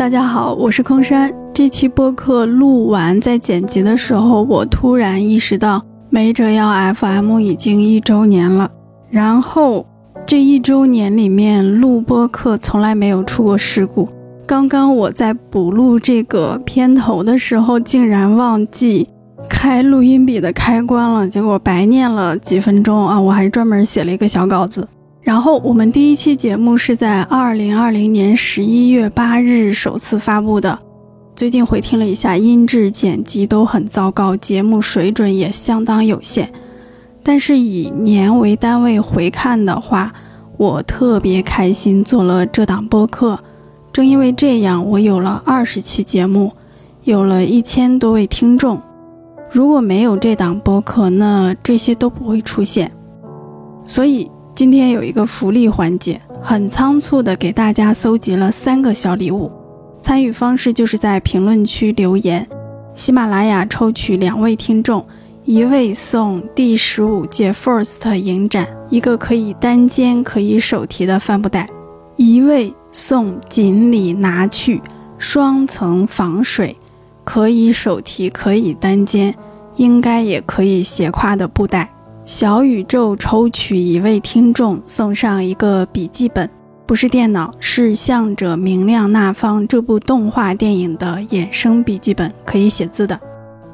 大家好，我是空山。这期播客录完，在剪辑的时候，我突然意识到，没折腰 FM 已经一周年了。然后这一周年里面录播客从来没有出过事故。刚刚我在补录这个片头的时候，竟然忘记开录音笔的开关了，结果白念了几分钟啊！我还专门写了一个小稿子。然后我们第一期节目是在二零二零年十一月八日首次发布的。最近回听了一下，音质剪辑都很糟糕，节目水准也相当有限。但是以年为单位回看的话，我特别开心做了这档播客。正因为这样，我有了二十期节目，有了一千多位听众。如果没有这档播客，那这些都不会出现。所以。今天有一个福利环节，很仓促的给大家搜集了三个小礼物。参与方式就是在评论区留言，喜马拉雅抽取两位听众，一位送第十五届 First 影展一个可以单肩可以手提的帆布袋，一位送锦鲤拿去双层防水，可以手提可以单肩，应该也可以斜挎的布袋。小宇宙抽取一位听众，送上一个笔记本，不是电脑，是向着明亮那方这部动画电影的衍生笔记本，可以写字的。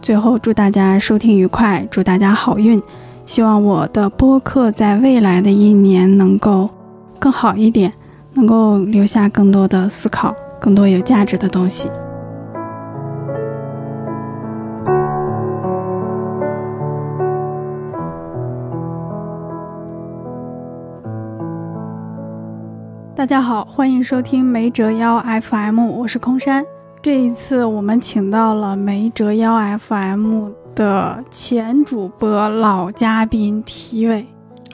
最后祝大家收听愉快，祝大家好运，希望我的播客在未来的一年能够更好一点，能够留下更多的思考，更多有价值的东西。大家好，欢迎收听没折腰 FM，我是空山。这一次我们请到了没折腰 FM 的前主播老嘉宾 T 位。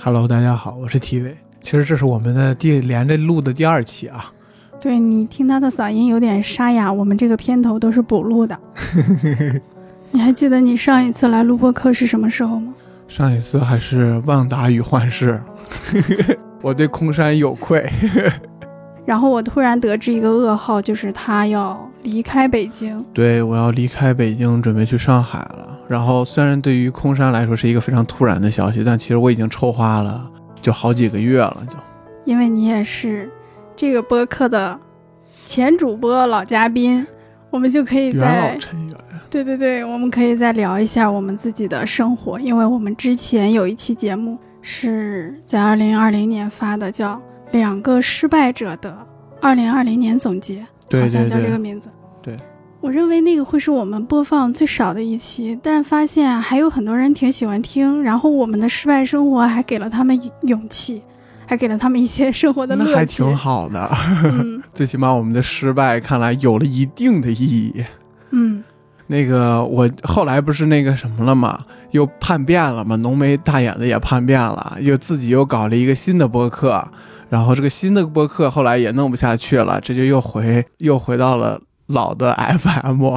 Hello，大家好，我是 T 位。其实这是我们的第连着录的第二期啊。对你听他的嗓音有点沙哑，我们这个片头都是补录的。你还记得你上一次来录播课是什么时候吗？上一次还是旺达与幻视。我对空山有愧，然后我突然得知一个噩耗，就是他要离开北京。对，我要离开北京，准备去上海了。然后虽然对于空山来说是一个非常突然的消息，但其实我已经筹划了就好几个月了，就。因为你也是这个播客的前主播、老嘉宾，我们就可以在成员。对对对，我们可以再聊一下我们自己的生活，因为我们之前有一期节目。是在二零二零年发的，叫《两个失败者的二零二零年总结》，好像叫这个名字。对，我认为那个会是我们播放最少的一期，但发现还有很多人挺喜欢听。然后我们的失败生活还给了他们勇气，还给了他们一些生活的乐趣，那还挺好的。最起码我们的失败看来有了一定的意义。嗯。那个我后来不是那个什么了吗？又叛变了嘛，浓眉大眼的也叛变了，又自己又搞了一个新的播客，然后这个新的播客后来也弄不下去了，这就又回又回到了老的 FM。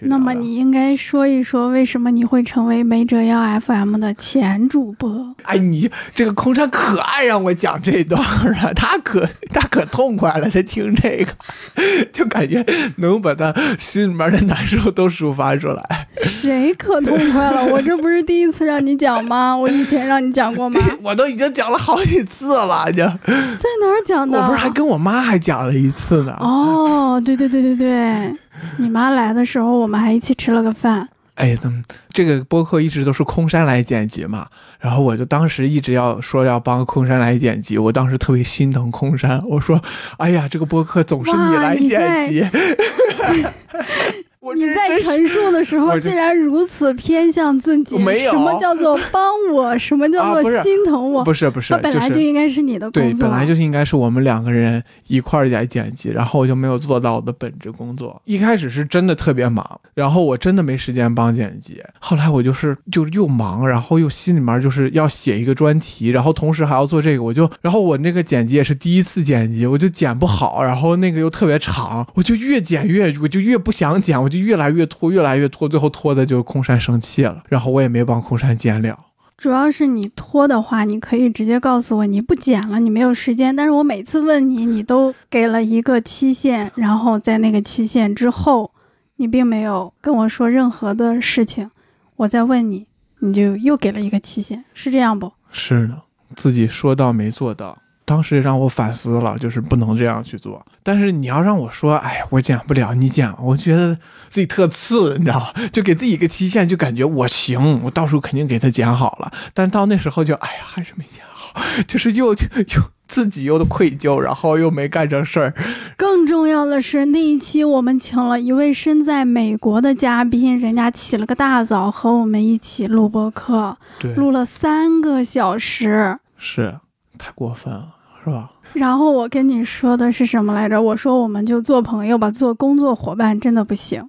那么你应该说一说，为什么你会成为没折腰 FM 的前主播？哎，你这个空山可爱让我讲这段了，他可 他可痛快了，他听这个 就感觉能把他心里面的难受都抒发出来。谁可痛快了？我这不是第一次让你讲吗？我以前让你讲过吗？我都已经讲了好几次了，就在哪儿讲的？我不是还跟我妈还讲了一次呢。哦，对对对对对。你妈来的时候，我们还一起吃了个饭。哎，怎么这个播客一直都是空山来剪辑嘛？然后我就当时一直要说要帮空山来剪辑，我当时特别心疼空山，我说：“哎呀，这个播客总是你来剪辑。” 你在陈述的时候竟然如此偏向自己，没有什么叫做帮我，什么叫做心疼我？不是不是，本来就应该是你的工作，对，本来就应该是我们两个人一块儿在剪辑，然后我就没有做到我的本职工作。一开始是真的特别忙，然后我真的没时间帮剪辑。后来我就是就又忙，然后又心里面就是要写一个专题，然后同时还要做这个，我就然后我那个剪辑也是第一次剪辑，我就剪不好，然后那个又特别长，我就越剪越我就越不想剪，我就越来越拖，越来越拖，最后拖的就空山生气了，然后我也没帮空山剪了。主要是你拖的话，你可以直接告诉我你不剪了，你没有时间。但是我每次问你，你都给了一个期限，然后在那个期限之后，你并没有跟我说任何的事情。我再问你，你就又给了一个期限，是这样不？是的，自己说到没做到。当时让我反思了，就是不能这样去做。但是你要让我说，哎，我剪不了，你剪，我觉得自己特次，你知道吗？就给自己一个期限，就感觉我行，我到时候肯定给他剪好了。但到那时候就，哎呀，还是没剪好，就是又又自己又的愧疚，然后又没干成事儿。更重要的是，那一期我们请了一位身在美国的嘉宾，人家起了个大早和我们一起录播课，录了三个小时。是。太过分了，是吧？然后我跟你说的是什么来着？我说我们就做朋友吧，做工作伙伴真的不行。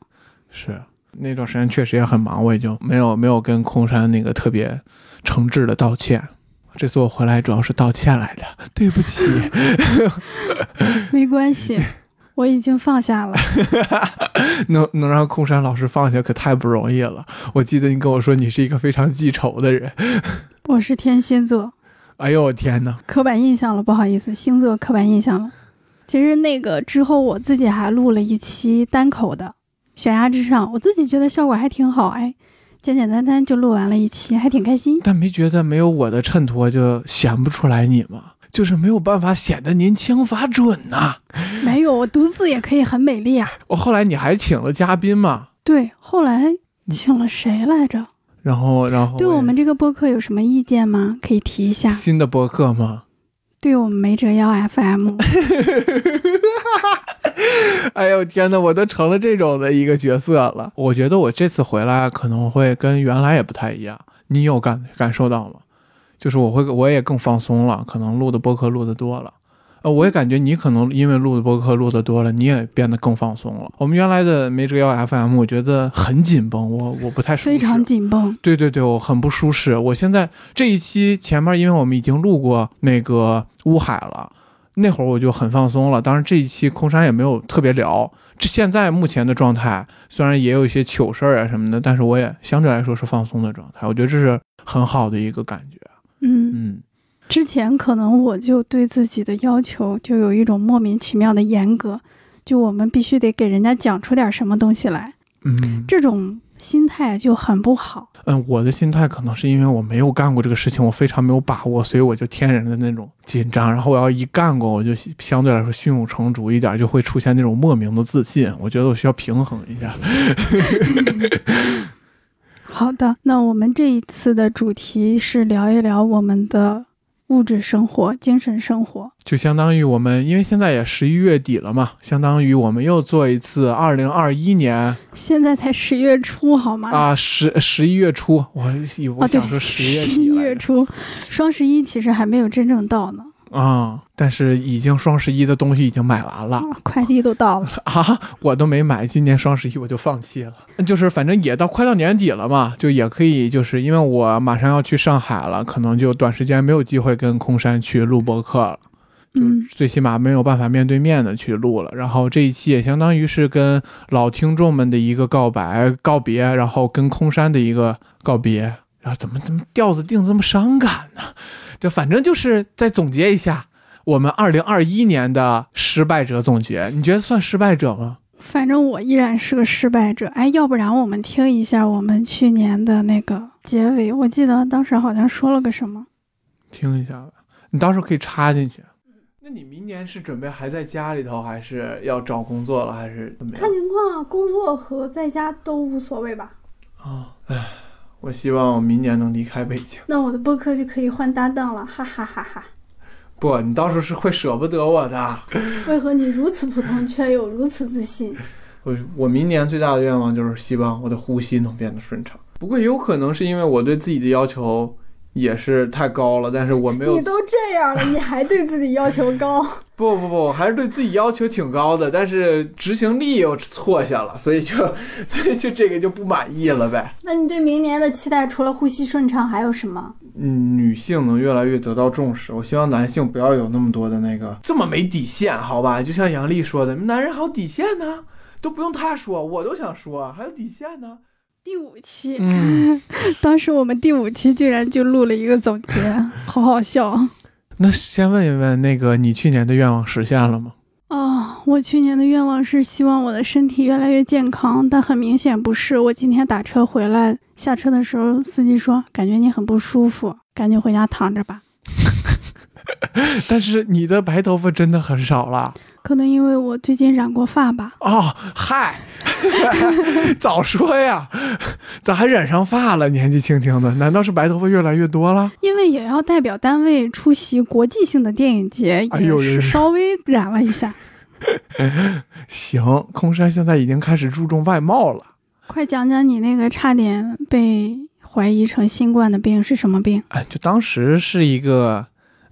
是那段时间确实也很忙，我也就没有没有跟空山那个特别诚挚的道歉。这次我回来主要是道歉来的，对不起。没关系，我已经放下了。能能让空山老师放下可太不容易了。我记得你跟我说你是一个非常记仇的人。我是天蝎座。哎呦我天哪！刻板印象了，不好意思，星座刻板印象了。其实那个之后，我自己还录了一期单口的《悬崖之上》，我自己觉得效果还挺好，哎，简简单单就录完了一期，还挺开心。但没觉得没有我的衬托就显不出来你吗？就是没有办法显得您枪法准呐。没有，我独自也可以很美丽啊。我后来你还请了嘉宾嘛？对，后来请了谁来着？然后，然后对我们这个播客有什么意见吗？可以提一下。新的播客吗？对我们没折腰 FM。哎呦天哪，我都成了这种的一个角色了。我觉得我这次回来可能会跟原来也不太一样。你有感感受到吗？就是我会，我也更放松了，可能录的播客录的多了。呃，我也感觉你可能因为录的播客录的多了，你也变得更放松了。我们原来的没折腰 FM，我觉得很紧绷，我我不太舒适。非常紧绷。对对对，我很不舒适。我现在这一期前面，因为我们已经录过那个乌海了，那会儿我就很放松了。当然这一期空山也没有特别聊。这现在目前的状态，虽然也有一些糗事儿啊什么的，但是我也相对来说是放松的状态。我觉得这是很好的一个感觉。嗯嗯。之前可能我就对自己的要求就有一种莫名其妙的严格，就我们必须得给人家讲出点什么东西来，嗯，这种心态就很不好。嗯，我的心态可能是因为我没有干过这个事情，我非常没有把握，所以我就天然的那种紧张。然后我要一干过，我就相对来说胸有成竹一点，就会出现那种莫名的自信。我觉得我需要平衡一下。好的，那我们这一次的主题是聊一聊我们的。物质生活、精神生活，就相当于我们，因为现在也十一月底了嘛，相当于我们又做一次二零二一年。现在才十月初，好吗？啊，十十一月初，我我想说十月底。十一月初，双十一其实还没有真正到呢。啊！但是已经双十一的东西已经买完了，快递都到了 啊！我都没买，今年双十一我就放弃了。就是反正也到快到年底了嘛，就也可以，就是因为我马上要去上海了，可能就短时间没有机会跟空山去录播客了，就最起码没有办法面对面的去录了。然后这一期也相当于是跟老听众们的一个告白告别，然后跟空山的一个告别。然后怎么怎么调子定这么伤感呢？就反正就是再总结一下我们二零二一年的失败者总结，你觉得算失败者吗？反正我依然是个失败者。哎，要不然我们听一下我们去年的那个结尾，我记得当时好像说了个什么。听一下吧，你到时候可以插进去。那你明年是准备还在家里头，还是要找工作了，还是怎么样？看情况，工作和在家都无所谓吧。啊，唉。我希望我明年能离开北京，那我的播客就可以换搭档了，哈哈哈哈！不，你到时候是会舍不得我的。为何你如此普通，却又如此自信？我我明年最大的愿望就是希望我的呼吸能变得顺畅。不过也有可能是因为我对自己的要求。也是太高了，但是我没有。你都这样了，你还对自己要求高？不 不不，还是对自己要求挺高的，但是执行力又错下了，所以就 所以就这个就不满意了呗。那你对明年的期待除了呼吸顺畅还有什么？嗯，女性能越来越得到重视。我希望男性不要有那么多的那个这么没底线，好吧？就像杨丽说的，男人还有底线呢，都不用他说，我都想说，还有底线呢。第五期，嗯，当时我们第五期居然就录了一个总结，好好笑。那先问一问，那个你去年的愿望实现了吗？哦，我去年的愿望是希望我的身体越来越健康，但很明显不是。我今天打车回来，下车的时候，司机说感觉你很不舒服，赶紧回家躺着吧。但是你的白头发真的很少了可能因为我最近染过发吧。哦，嗨，早说呀，咋还染上发了？年纪轻轻的，难道是白头发越来越多了？因为也要代表单位出席国际性的电影节，也是稍微染了一下。行，空山现在已经开始注重外貌了。快讲讲你那个差点被怀疑成新冠的病是什么病？哎，就当时是一个，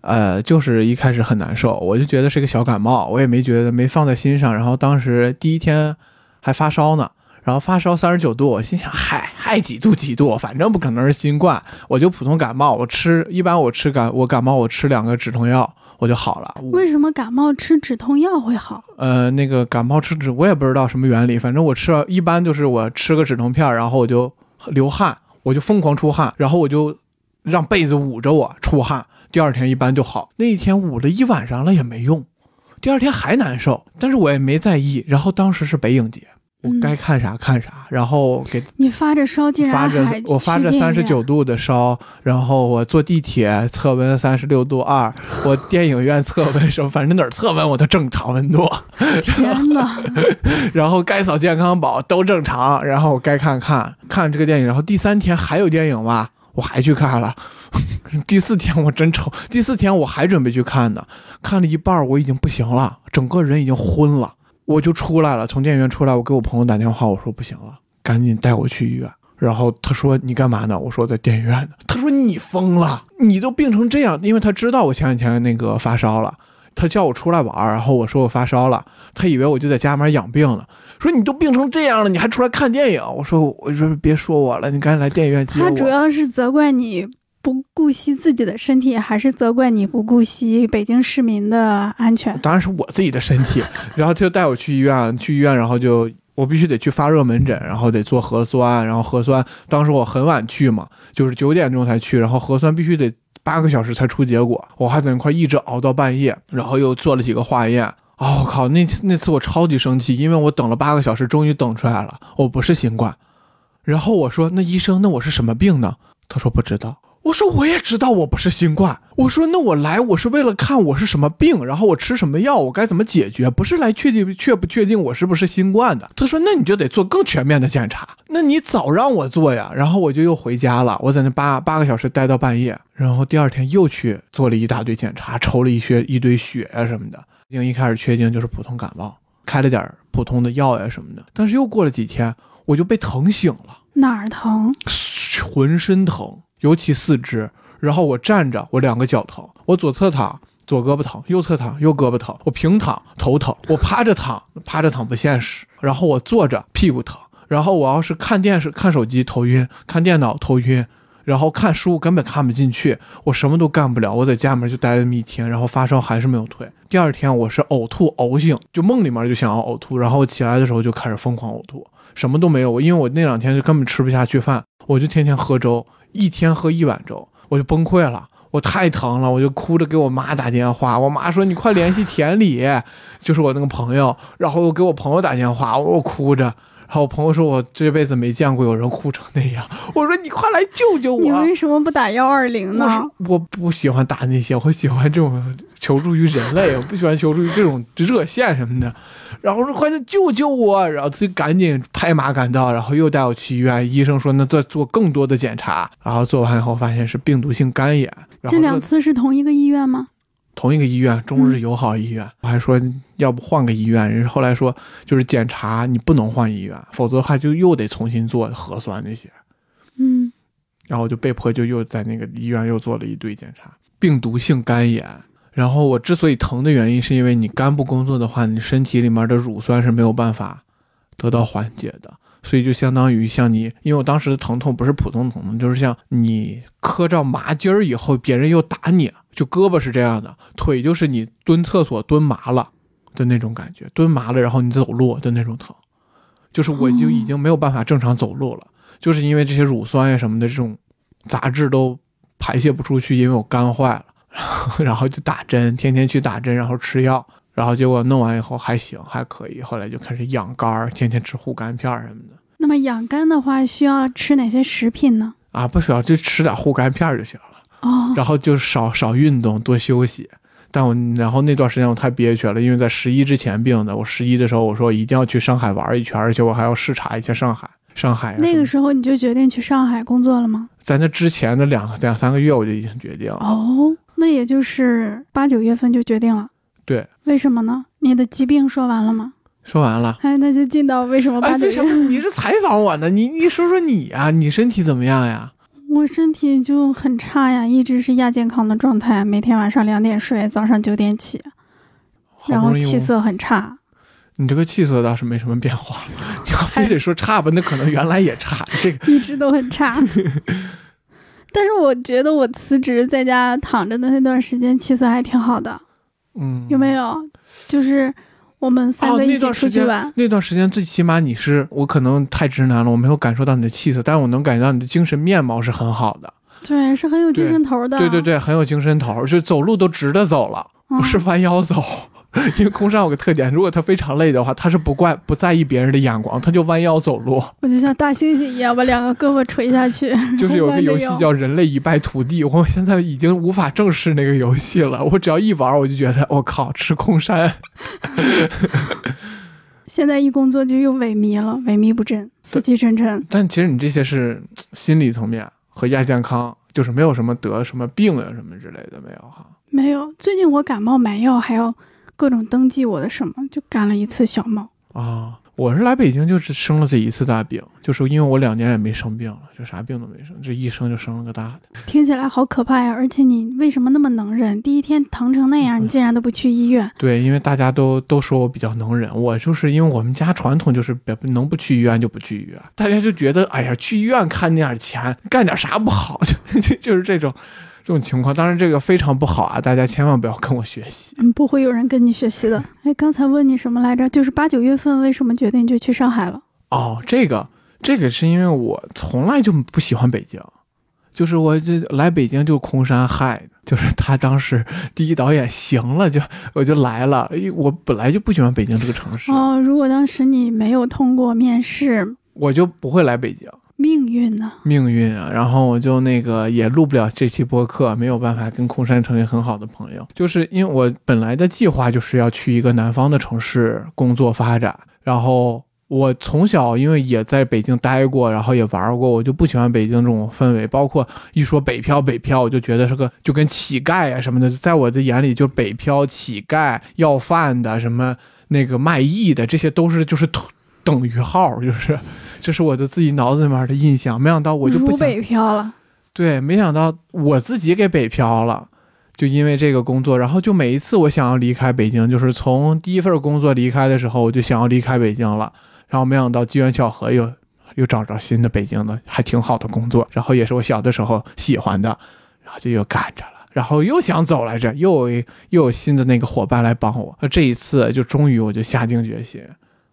呃，就是一开始很难受，我就觉得是个小感冒，我也没觉得没放在心上。然后当时第一天还发烧呢，然后发烧三十九度，我心想，嗨，还几度几度，反正不可能是新冠，我就普通感冒，我吃一般我吃感我感冒我吃两个止痛药我就好了。为什么感冒吃止痛药会好？呃，那个感冒吃止，我也不知道什么原理，反正我吃了一般就是我吃个止痛片，然后我就流汗，我就疯狂出汗，然后我就让被子捂着我出汗，第二天一般就好。那一天捂了一晚上了也没用，第二天还难受，但是我也没在意。然后当时是北影节，我嗯该看啥看啥，然后给你发着烧竟发着然还我发着三十九度的烧，然后我坐地铁测温三十六度二，我电影院测温什么，反正哪儿测温我都正常温度。天呐，然后该扫健康宝都正常，然后该看看看这个电影，然后第三天还有电影吧，我还去看了。第四天我真丑，第四天我还准备去看呢，看了一半儿我已经不行了，整个人已经昏了，我就出来了，从电影院出来，我给我朋友打电话，我说不行了，赶紧带我去医院。然后他说你干嘛呢？我说在电影院呢。他说你疯了，你都病成这样，因为他知道我前几天那个发烧了，他叫我出来玩儿，然后我说我发烧了，他以为我就在家里面养病呢，说你都病成这样了，你还出来看电影？我说我说别说我了，你赶紧来电影院接我。他主要是责怪你不顾惜自己的身体，还是责怪你不顾惜北京市民的安全？当然是我自己的身体，然后他就带我去医院，去医院，然后就我必须得去发热门诊，然后得做核酸，然后核酸当时我很晚去嘛，就是九点钟才去，然后核酸必须得八个小时才出结果，我还在那块一直熬到半夜，然后又做了几个化验。我靠！那那次我超级生气，因为我等了八个小时，终于等出来了，我不是新冠。然后我说：“那医生，那我是什么病呢？”他说：“不知道。”我说：“我也知道我不是新冠。”我说：“那我来，我是为了看我是什么病，然后我吃什么药，我该怎么解决，不是来确定确不确定我是不是新冠的。”他说：“那你就得做更全面的检查。那你早让我做呀。”然后我就又回家了，我在那八八个小时待到半夜，然后第二天又去做了一大堆检查，抽了一些一堆血呀、什么的。一开始确定就是普通感冒，开了点儿普通的药呀什么的。但是又过了几天，我就被疼醒了。哪儿疼？浑身疼，尤其四肢。然后我站着，我两个脚疼，我左侧躺，左胳膊疼；右侧躺，右胳膊疼；我平躺，头疼；我趴着躺，趴着躺不现实。然后我坐着，屁股疼。然后我要是看电视、看手机头晕，看电脑头晕，然后看书根本看不进去，我什么都干不了。我在家里面就待了那么一天，然后发烧还是没有退。第二天我是呕吐呕醒，就梦里面就想要呕吐，然后起来的时候就开始疯狂呕吐，什么都没有。因为我那两天就根本吃不下去饭，我就天天喝粥，一天喝一碗粥，我就崩溃了。我太疼了，我就哭着给我妈打电话。我妈说：“你快联系田里，就是我那个朋友。”然后我给我朋友打电话，我哭着。我朋友说：“我这辈子没见过有人哭成那样。”我说：“你快来救救我！”你为什么不打幺二零呢？我不喜欢打那些，我喜欢这种求助于人类，我不喜欢求助于这种热线什么的。然后说快点救救我，然后自己赶紧拍马赶到，然后又带我去医院。医生说那再做更多的检查，然后做完以后发现是病毒性肝炎。这两次是同一个医院吗？同一个医院，中日友好医院。我还说要不换个医院，人后来说就是检查你不能换医院，否则的话就又得重新做核酸那些。嗯，然后我就被迫就又在那个医院又做了一堆检查，病毒性肝炎。然后我之所以疼的原因，是因为你肝不工作的话，你身体里面的乳酸是没有办法得到缓解的，所以就相当于像你，因为我当时的疼痛不是普通疼痛，就是像你磕着麻筋儿以后，别人又打你，就胳膊是这样的，腿就是你蹲厕所蹲麻了的那种感觉，蹲麻了，然后你走路的那种疼，就是我就已经没有办法正常走路了。就是因为这些乳酸呀什么的这种杂质都排泄不出去，因为我肝坏了，然后然后就打针，天天去打针，然后吃药，然后结果弄完以后还行，还可以，后来就开始养肝儿，天天吃护肝片儿什么的。那么养肝的话，需要吃哪些食品呢？啊，不需要，就吃点护肝片儿就行了。哦，然后就少少运动，多休息。但我然后那段时间我太憋屈了，因为在十一之前病的。我十一的时候我说一定要去上海玩一圈，而且我还要视察一下上海。上海那个时候你就决定去上海工作了吗？在那之前的两两三个月我就已经决定了。哦，那也就是八九月份就决定了。对，为什么呢？你的疾病说完了吗？说完了。哎，那就进到为什么八哎，九月？为什么你是采访我呢？你你说说你呀、你身体怎么样呀？我身体就很差呀，一直是亚健康的状态，每天晚上两点睡，早上九点起，然后气色很差。你这个气色倒是没什么变化，你要非得说差吧，那可能原来也差。这个 一直都很差。但是我觉得我辞职在家躺着的那段时间，气色还挺好的，嗯，有没有？就是我们三哦个一起出去玩，那段时间最起码你是我可能太直男了，我没有感受到你的气色，但是我能感觉到你的精神面貌是很好的。对，是很有精神头的。对对对，很有精神头，就走路都直着走了，嗯，不是弯腰走。因为空山有个特点，如果他非常累的话，他是不怪不在意别人的眼光，他就弯腰走路。我就像大猩猩一样，把两个胳膊垂下去。就是有个游戏叫《人类一败涂地》，我现在已经无法正视那个游戏了。我只要一玩，我就觉得我靠，吃空山。现在一工作就又萎靡了，萎靡不振，死气沉沉。但其实你这些是心理层面和亚健康，就是没有什么得什么病啊什么之类的没有哈。没有，最近我感冒买药，还要各种登记我的什么，就干了一次小猫。啊，我是来北京就是生了这一次大病，就是因为我两年也没生病了，就啥病都没生，这一生就生了个大的。听起来好可怕呀！而且你为什么那么能忍？第一天疼成那样，你竟然都不去医院？对，因为大家都都说我比较能忍，我就是因为我们家传统就是别能不去医院就不去医院，大家就觉得哎呀，去医院看那点钱，干点啥不好，就就就是这种这种情况。当然这个非常不好啊，大家千万不要跟我学习。嗯，不会有人跟你学习的。哎，刚才问你什么来着？就是八九月份为什么决定就去上海了？哦，这个这个是因为我从来就不喜欢北京，就是我这来北京就空山害的，就是他当时第一导演行了就我就来了，我本来就不喜欢北京这个城市，哦，如果当时你没有通过面试，我就不会来北京。命运呢？命运啊，然后我就那个也录不了这期播客，没有办法跟空山成为很好的朋友，就是因为我本来的计划就是要去一个南方的城市工作发展，然后我从小因为也在北京待过，然后也玩过，我就不喜欢北京这种氛围，包括一说北漂北漂，我就觉得是个就跟乞丐啊什么的，在我的眼里就北漂、乞丐、要饭的什么那个卖艺的，这些都是就是等等于号，就是。这是我的自己脑子里面的印象，没想到我就不想北漂了。对，没想到我自己给北漂了，就因为这个工作，然后就每一次我想要离开北京，就是从第一份工作离开的时候，我就想要离开北京了，然后没想到机缘巧合又又找着新的北京的还挺好的工作，然后也是我小的时候喜欢的，然后就又赶着了，然后又想走来着，又有又有新的那个伙伴来帮我，那这一次就终于我就下定决心，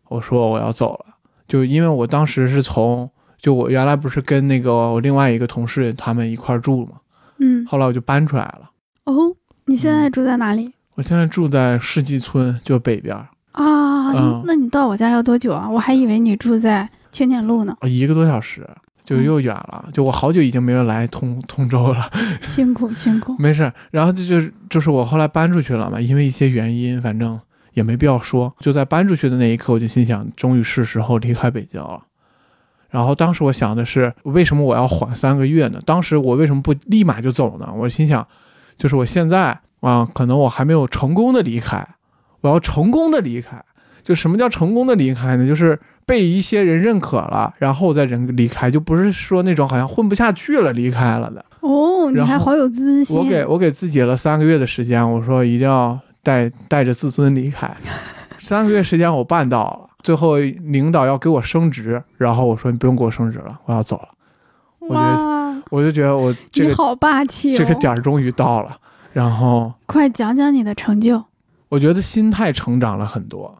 我说我要走了，就因为我当时是从。就我原来不是跟那个我另外一个同事他们一块儿住嘛，嗯，后来我就搬出来了。哦，你现在住在哪里？我现在住在世纪村，就北边儿，啊，嗯那你到我家要多久啊？我还以为你住在青年路呢。啊一个多小时，就又远了。就我好久已经没有来通通州了，辛苦辛苦。没事。然后这就是就是我后来搬出去了嘛，因为一些原因，反正也没必要说。就在搬出去的那一刻，我就心想，终于是时候离开北京了。然后当时我想的是，为什么我要缓三个月呢？当时我为什么不立马就走呢？我心想，就是我现在啊，可能我还没有成功的离开，我要成功的离开。就什么叫成功的离开呢？就是被一些人认可了，然后再人离开，就不是说那种好像混不下去了离开了的。哦，你还好有自尊心。我给我给自己了三个月的时间，我说一定要带带着自尊离开。三个月时间我办到了，最后领导要给我升职，然后我说你不用给我升职了，我要走了。哇，我就觉得我这个你好霸气哦！这个点儿终于到了，然后快讲讲你的成就。我觉得心态成长了很多。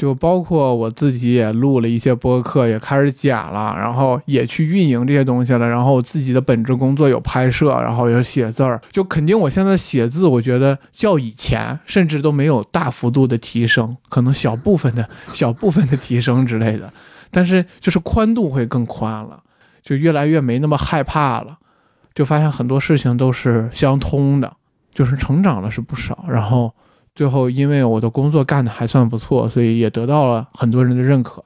就包括我自己也录了一些播客，也开始剪了，然后也去运营这些东西了。然后我自己的本职工作有拍摄，然后有写字儿，就肯定我现在写字，我觉得较以前甚至都没有大幅度的提升，可能小部分的小部分的提升之类的，但是就是宽度会更宽了，就越来越没那么害怕了，就发现很多事情都是相通的，就是成长了是不少，然后。最后，因为我的工作干得还算不错，所以也得到了很多人的认可。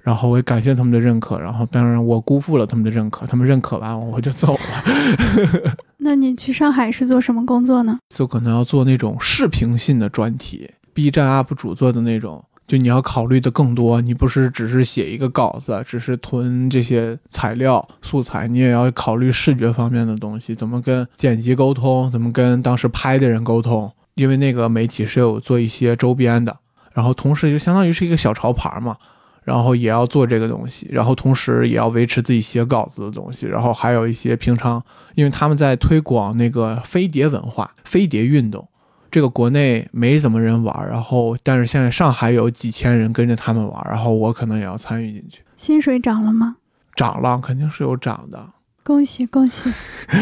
然后我也感谢他们的认可。然后，当然我辜负了他们的认可。他们认可完我，我就走了。那你去上海是做什么工作呢？就可能要做那种视频性的专题，B 站 UP 主做的那种。就你要考虑的更多，你不是只是写一个稿子，只是囤这些材料素材，你也要考虑视觉方面的东西，怎么跟剪辑沟通，怎么跟当时拍的人沟通。因为那个媒体是有做一些周边的，然后同时就相当于是一个小潮牌嘛，然后也要做这个东西，然后同时也要维持自己写稿子的东西，然后还有一些平常，因为他们在推广那个飞碟文化、飞碟运动，这个国内没怎么人玩，然后但是现在上海有几千人跟着他们玩，然后我可能也要参与进去。薪水涨了吗？涨了，肯定是有涨的。恭喜恭喜！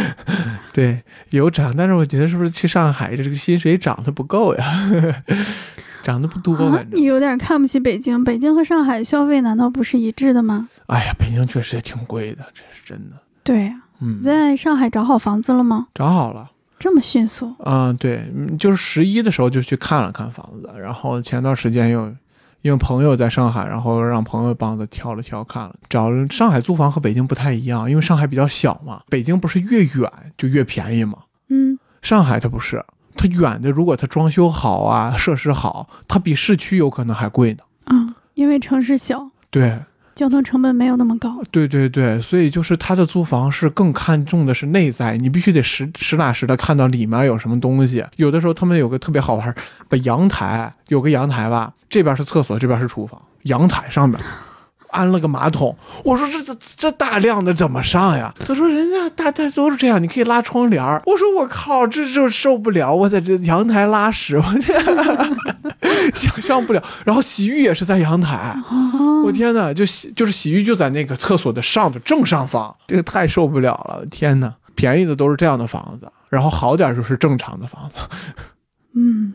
对，有涨，但是我觉得是不是去上海这个薪水涨得不够呀？涨得不多，反正你有点看不起北京。北京和上海消费难道不是一致的吗？哎呀，北京确实也挺贵的，这是真的。对呀，嗯，在上海找好房子了吗？找好了，这么迅速？嗯，对，就是十一的时候就去看了看房子，然后前段时间又。因为朋友在上海，然后让朋友帮着挑了挑，看了找上海租房和北京不太一样，因为上海比较小嘛，北京不是越远就越便宜嘛。嗯，上海它不是，它远的如果它装修好啊，设施好，它比市区有可能还贵呢。嗯，因为城市小。对。交通成本没有那么高，对对对，所以就是他的租房是更看重的是内在，你必须得实实打实的看到里面有什么东西。有的时候他们有个特别好玩，把阳台有个阳台吧，这边是厕所，这边是厨房，阳台上面。安了个马桶，我说这这这大量的怎么上呀？他说人家大家都是这样，你可以拉窗帘儿我说我靠，这就受不了，我在这阳台拉屎，我这 想象不了。然后洗浴也是在阳台，我天哪，就洗就是洗浴就在那个厕所的上的正上方，这个太受不了了，天哪！便宜的都是这样的房子，然后好点就是正常的房子。嗯，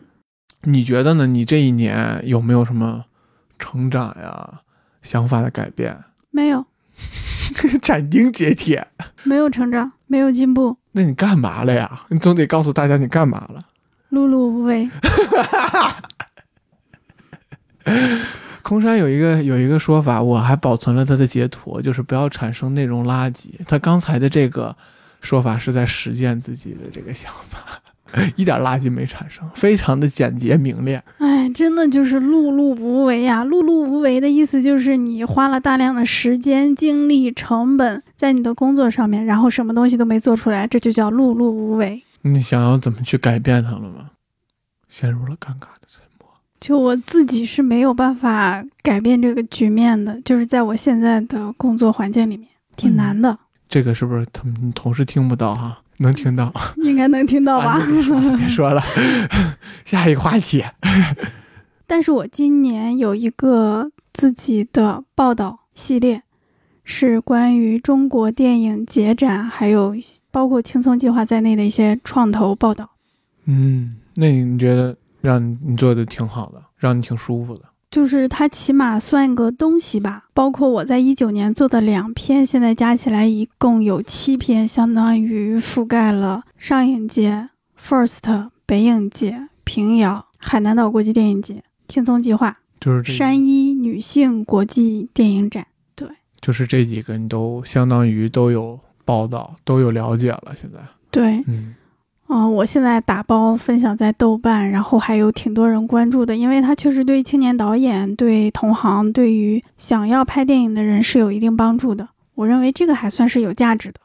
你觉得呢？你这一年有没有什么成长呀？想法的改变没有，斩钉截铁，没有成长，没有进步。那你干嘛了呀？你总得告诉大家你干嘛了。碌碌无为。空山有一个有一个说法，我还保存了他的截图，就是不要产生内容垃圾。他刚才的这个说法是在实践自己的这个想法。一点垃圾没产生，非常的简洁明亮。哎，真的就是碌碌无为呀！碌碌无为的意思就是你花了大量的时间、精力、成本在你的工作上面，然后什么东西都没做出来，这就叫碌碌无为。你想要怎么去改变它了吗？陷入了尴尬的沉默。就我自己是没有办法改变这个局面的，就是在我现在的工作环境里面，挺难的。这个是不是他们同事听不到哈？能听到，应该能听到吧？别说了，下一个话题。但是我今年有一个自己的报道系列，是关于中国电影节展，还有包括轻松计划在内的一些创投报道。嗯，那你觉得让你做的挺好的，让你挺舒服的？就是它起码算个东西吧，包括我在一九年做的两篇，现在加起来一共有七篇，相当于覆盖了上影节、First 北影节、平遥、海南岛国际电影节、轻松计划，就是山一女性国际电影展。对，就是这几个你都相当于都有报道，都有了解了。现在，对，嗯。嗯，我现在打包分享在豆瓣，然后还有挺多人关注的，因为它确实对青年导演、对同行、对于想要拍电影的人是有一定帮助的。我认为这个还算是有价值的。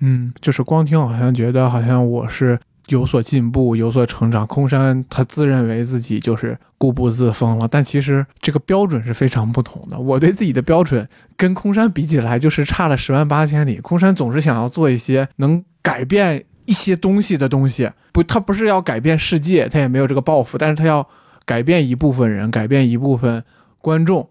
嗯，就是光听好像觉得好像我是有所进步、有所成长。空山他自认为自己就是固步自封了，但其实这个标准是非常不同的。我对自己的标准跟空山比起来，就是差了十万八千里。空山总是想要做一些能改变。一些东西的东西，不，他不是要改变世界，他也没有这个抱负，但是他要改变一部分人，改变一部分观众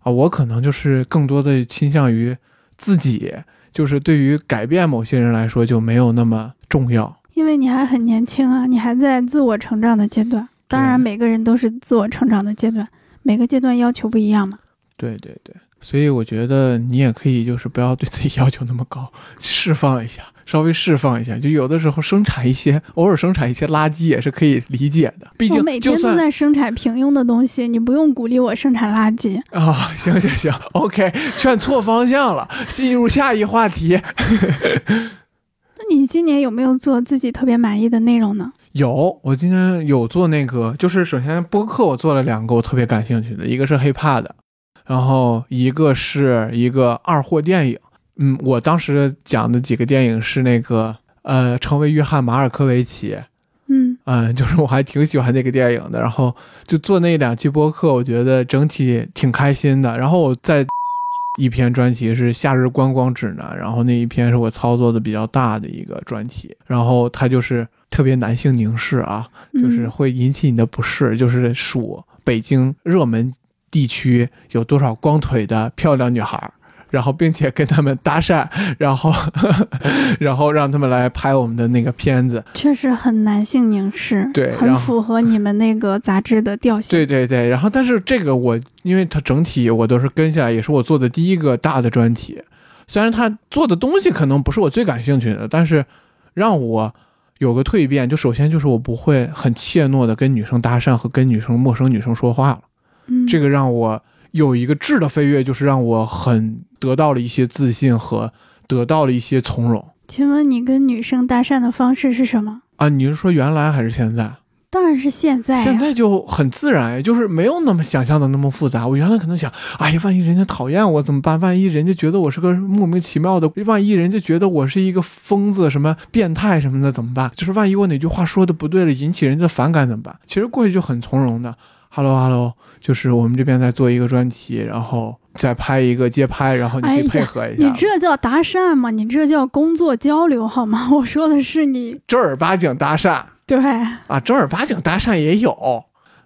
啊，我可能就是更多的倾向于自己，就是对于改变某些人来说就没有那么重要。因为你还很年轻啊，你还在自我成长的阶段。当然，每个人都是自我成长的阶段，每个阶段要求不一样嘛。对对对，所以我觉得你也可以，就是不要对自己要求那么高，释放一下，稍微释放一下。就有的时候生产一些，偶尔生产一些垃圾也是可以理解的。毕竟我每天都在生产平庸的东西，你不用鼓励我生产垃圾 啊。行行行，OK，劝错方向了，进入下一话题。那你今年有没有做自己特别满意的内容呢？有，我今天有做那个，就是首先播客我做了两个我特别感兴趣的，一个是 hiphop 的，然后一个是一个二货电影。嗯，我当时讲的几个电影是那个呃，成为约翰马尔科维奇。嗯嗯，就是我还挺喜欢那个电影的，然后就做那两期播客，我觉得整体挺开心的。然后我在一篇专题是夏日观光指南，然后那一篇是我操作的比较大的一个专题，然后它就是特别男性凝视啊，就是会引起你的不适，就是数北京热门地区有多少光腿的漂亮女孩。然后，并且跟他们搭讪，然后，然后让他们来拍我们的那个片子，确实很男性凝视，对，很符合你们那个杂志的调性。对对对，然后，但是这个我，因为它整体我都是跟下来，也是我做的第一个大的专题。虽然他做的东西可能不是我最感兴趣的，但是让我有个蜕变，就首先就是我不会很怯懦的跟女生搭讪和跟女生陌生女生说话了。嗯，这个让我。有一个质的飞跃，就是让我很得到了一些自信和得到了一些从容。请问你跟女生搭讪的方式是什么啊？你是说原来还是现在？当然是现在。现在就很自然，就是没有那么想象的那么复杂。我原来可能想，哎呀，万一人家讨厌我怎么办？万一人家觉得我是个莫名其妙的，万一人家觉得我是一个疯子、什么变态什么的怎么办？就是万一我哪句话说的不对了，引起人家反感怎么办？其实过去就很从容的。Hello，Hello，就是我们这边在做一个专题，然后再拍一个街拍，然后你可以配合一下。你这叫搭讪吗？你这叫工作交流好吗？我说的是你正儿八经搭讪。对啊，正儿八经搭讪也有。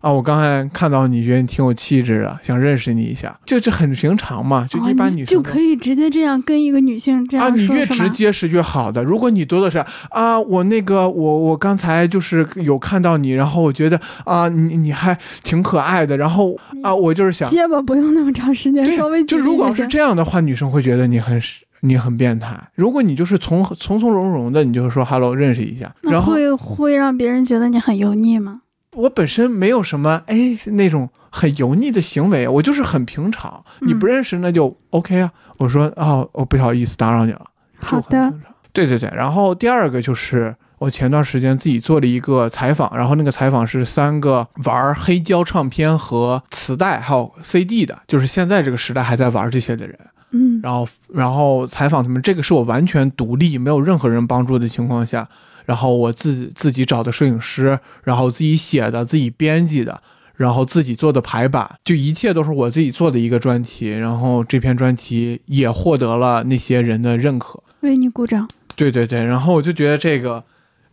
啊，我刚才看到你觉得你挺有气质的，想认识你一下，这这很平常嘛，就一般女生就可以直接这样跟一个女性这样说啊，你越直接是越好的。如果你多的是啊，我那个我我刚才就是有看到你，然后我觉得啊，你你还挺可爱的，然后啊，我就是想结巴不用那么长时间，稍微就如果是这样的话，女生会觉得你很你很变态。如果你就是从从从容容的，你就说 hello 认识一下，然后会会让别人觉得你很油腻吗？我本身没有什么哎那种很油腻的行为，我就是很平常。你不认识那就 OK 啊。我说哦，我不好意思打扰你了。好的。对对对。然后第二个就是我前段时间自己做了一个采访，然后那个采访是三个玩黑胶唱片和磁带还有 CD 的，就是现在这个时代还在玩这些的人。嗯。然后然后采访他们，这个是我完全独立，没有任何人帮助的情况下。然后我自自己找的摄影师，然后自己写的、自己编辑的，然后自己做的排版，就一切都是我自己做的一个专题。然后这篇专题也获得了那些人的认可，为你鼓掌。对对对，然后我就觉得这个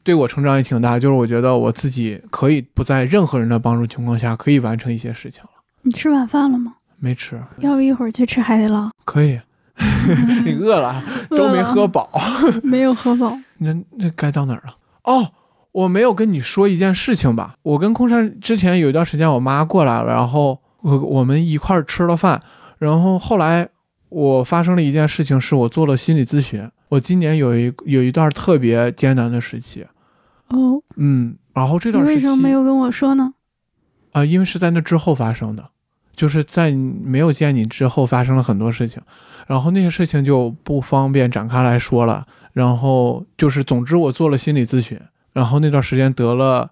对我成长也挺大，就是我觉得我自己可以不在任何人的帮助情况下，可以完成一些事情了。你吃晚饭了吗？没吃。要不一会儿去吃海底捞？可以。你饿了？都没喝饱？没有喝饱。那那该到哪儿了？哦，我没有跟你说一件事情吧？我跟空山之前有一段时间，我妈过来了，然后我我们一块儿吃了饭，然后后来我发生了一件事情，是我做了心理咨询。我今年有一有一段特别艰难的时期。哦，嗯，然后这段为什么没有跟我说呢？啊，因为是在那之后发生的，就是在没有见你之后发生了很多事情。然后那些事情就不方便展开来说了。然后就是，总之我做了心理咨询，然后那段时间得了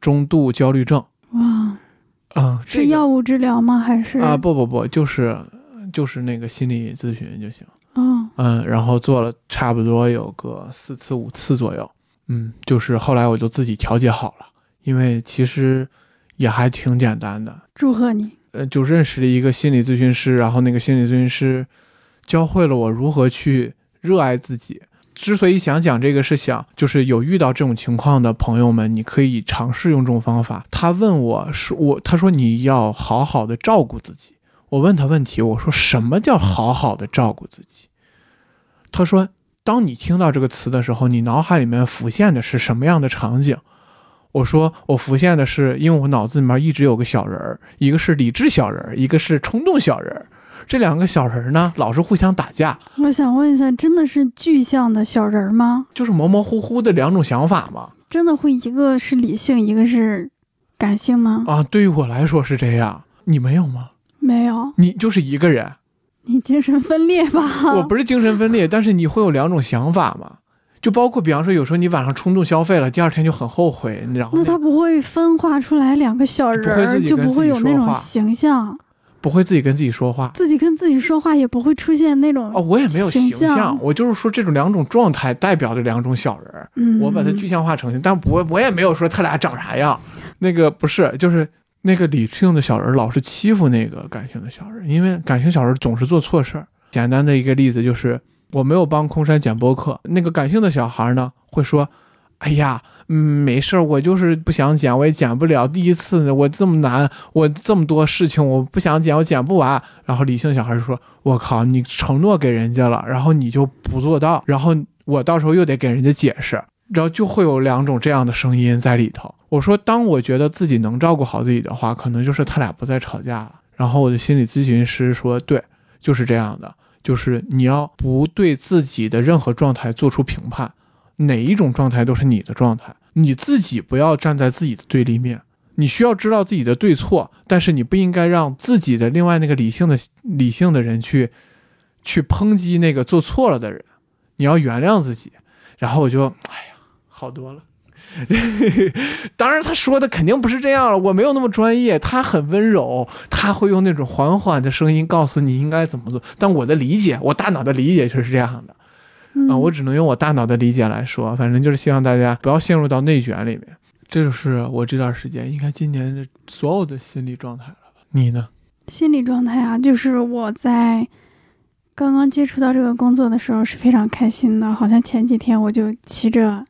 中度焦虑症。哇，嗯，是药物治疗吗？还是啊？不不不，就是就是那个心理咨询就行。嗯嗯，然后做了差不多有个四次五次左右。嗯，就是后来我就自己调节好了，因为其实也还挺简单的。祝贺你。呃，就认识了一个心理咨询师，然后那个心理咨询师。教会了我如何去热爱自己。之所以想讲这个，是想就是有遇到这种情况的朋友们，你可以尝试用这种方法。他问我是我，他说你要好好的照顾自己。我问他问题，我说什么叫好好的照顾自己？他说，当你听到这个词的时候，你脑海里面浮现的是什么样的场景？我说我浮现的是，因为我脑子里面一直有个小人儿，一个是理智小人儿，一个是冲动小人儿。这两个小人儿呢，老是互相打架，我想问一下，真的是具象的小人儿吗？就是模模糊糊的两种想法吗。真的会一个是理性，一个是感性吗？啊，对于我来说是这样，你没有吗？没有，你就是一个人，你精神分裂吧？我不是精神分裂，但是你会有两种想法嘛？就包括比方说，有时候你晚上冲动消费了，第二天就很后悔，然后那他不会分化出来两个小人就不会有那种形象，不会自己跟自己说话。自己跟自己说话也不会出现那种哦，我也没有形形象我就是说这种两种状态代表着两种小人儿，嗯，我把它具象化呈现，但不会，我也没有说他俩长啥样。那个不是，就是那个理性的小人儿老是欺负那个感性的小人儿，因为感性小人儿总是做错事儿。简单的一个例子就是，我没有帮空山剪播客，那个感性的小孩呢会说：“哎呀。”嗯，没事儿，我就是不想剪，我也剪不了。第一次，我这么难，我这么多事情，我不想剪，我剪不完。然后理性小孩就说：“我靠，你承诺给人家了，然后你就不做到，然后我到时候又得给人家解释，然后就会有两种这样的声音在里头。”我说：“当我觉得自己能照顾好自己的话，可能就是他俩不再吵架了。”然后我的心理咨询师说：“对，就是这样的，就是你要不对自己的任何状态做出评判。”哪一种状态都是你的状态，你自己不要站在自己的对立面。你需要知道自己的对错，但是你不应该让自己的另外那个理性的理性的人去去抨击那个做错了的人。你要原谅自己。然后我就哎呀，好多了。当然，他说的肯定不是这样了，我没有那么专业。他很温柔，他会用那种缓缓的声音告诉你应该怎么做。但我的理解，我大脑的理解却是这样的。嗯啊，我只能用我大脑的理解来说，反正就是希望大家不要陷入到内卷里面。这就是我这段时间，应该今年的所有的心理状态了吧？你呢？心理状态啊，就是我在刚刚接触到这个工作的时候是非常开心的，好像前几天我就骑着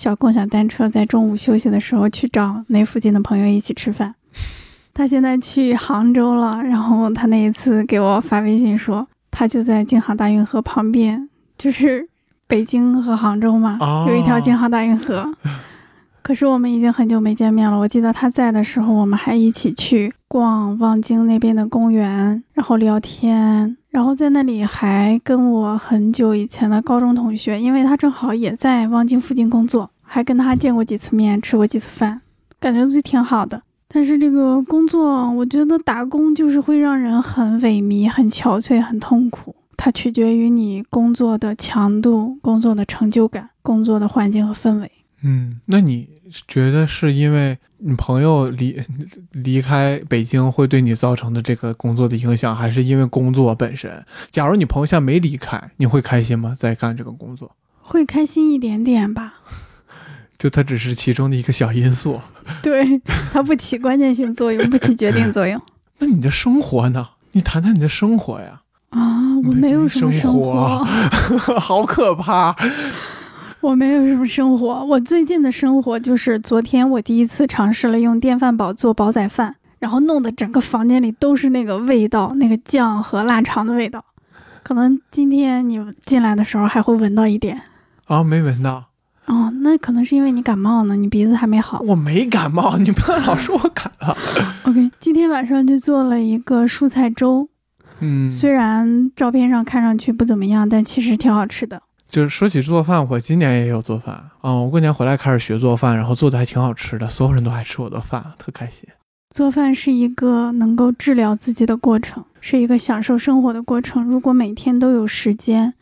小共享单车，在中午休息的时候去找那附近的朋友一起吃饭。他现在去杭州了，然后他那一次给我发微信说，他就在京杭大运河旁边，就是北京和杭州嘛，哦有一条京杭大运河。可是我们已经很久没见面了。我记得他在的时候，我们还一起去逛望京那边的公园，然后聊天，然后在那里还跟我很久以前的高中同学，因为他正好也在望京附近工作，还跟他见过几次面，吃过几次饭，感觉就挺好的。但是这个工作，我觉得打工就是会让人很萎靡、很憔悴、很痛苦。它取决于你工作的强度、工作的成就感、工作的环境和氛围。嗯，那你觉得是因为你朋友离 离开北京会对你造成的这个工作的影响，还是因为工作本身？假如你朋友现在没离开，你会开心吗？在干这个工作？会开心一点点吧。就它只是其中的一个小因素。对，它不起关键性作用，不起决定作用那你的生活呢？你谈谈你的生活呀，啊！我没有什么生活，好可怕。我没有什么生活。我最近的生活就是昨天我第一次尝试了用电饭煲做煲仔饭，然后弄得整个房间里都是那个味道，那个酱和腊肠的味道。可能今天你进来的时候还会闻到一点。啊，没闻到，哦，那可能是因为你感冒呢，你鼻子还没好。我没感冒，你不要老说我感冒。OK，今天晚上就做了一个蔬菜粥，嗯，虽然照片上看上去不怎么样，但其实挺好吃的。就是说起做饭，我今年也有做饭啊、我过年回来开始学做饭，然后做的还挺好吃的，所有人都爱吃我的饭，特开心。做饭是一个能够治疗自己的过程，是一个享受生活的过程。如果每天都有时间，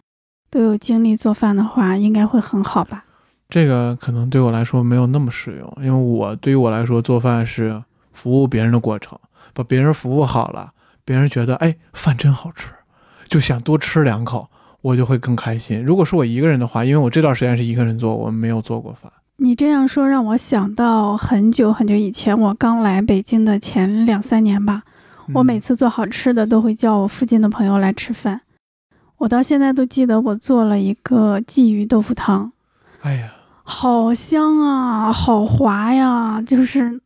都有精力做饭的话，应该会很好吧？这个可能对我来说没有那么实用，因为我对于我来说做饭是服务别人的过程，把别人服务好了，别人觉得哎饭真好吃，就想多吃两口，我就会更开心。如果是我一个人的话，因为我这段时间是一个人做，我没有做过饭。你这样说让我想到很久很久以前，我刚来北京的前两三年吧。我每次次做好吃的都会叫我附近的朋友来吃饭。我到现在都记得我做了一个鲫鱼豆腐汤，哎呀，好香啊，好滑呀，就是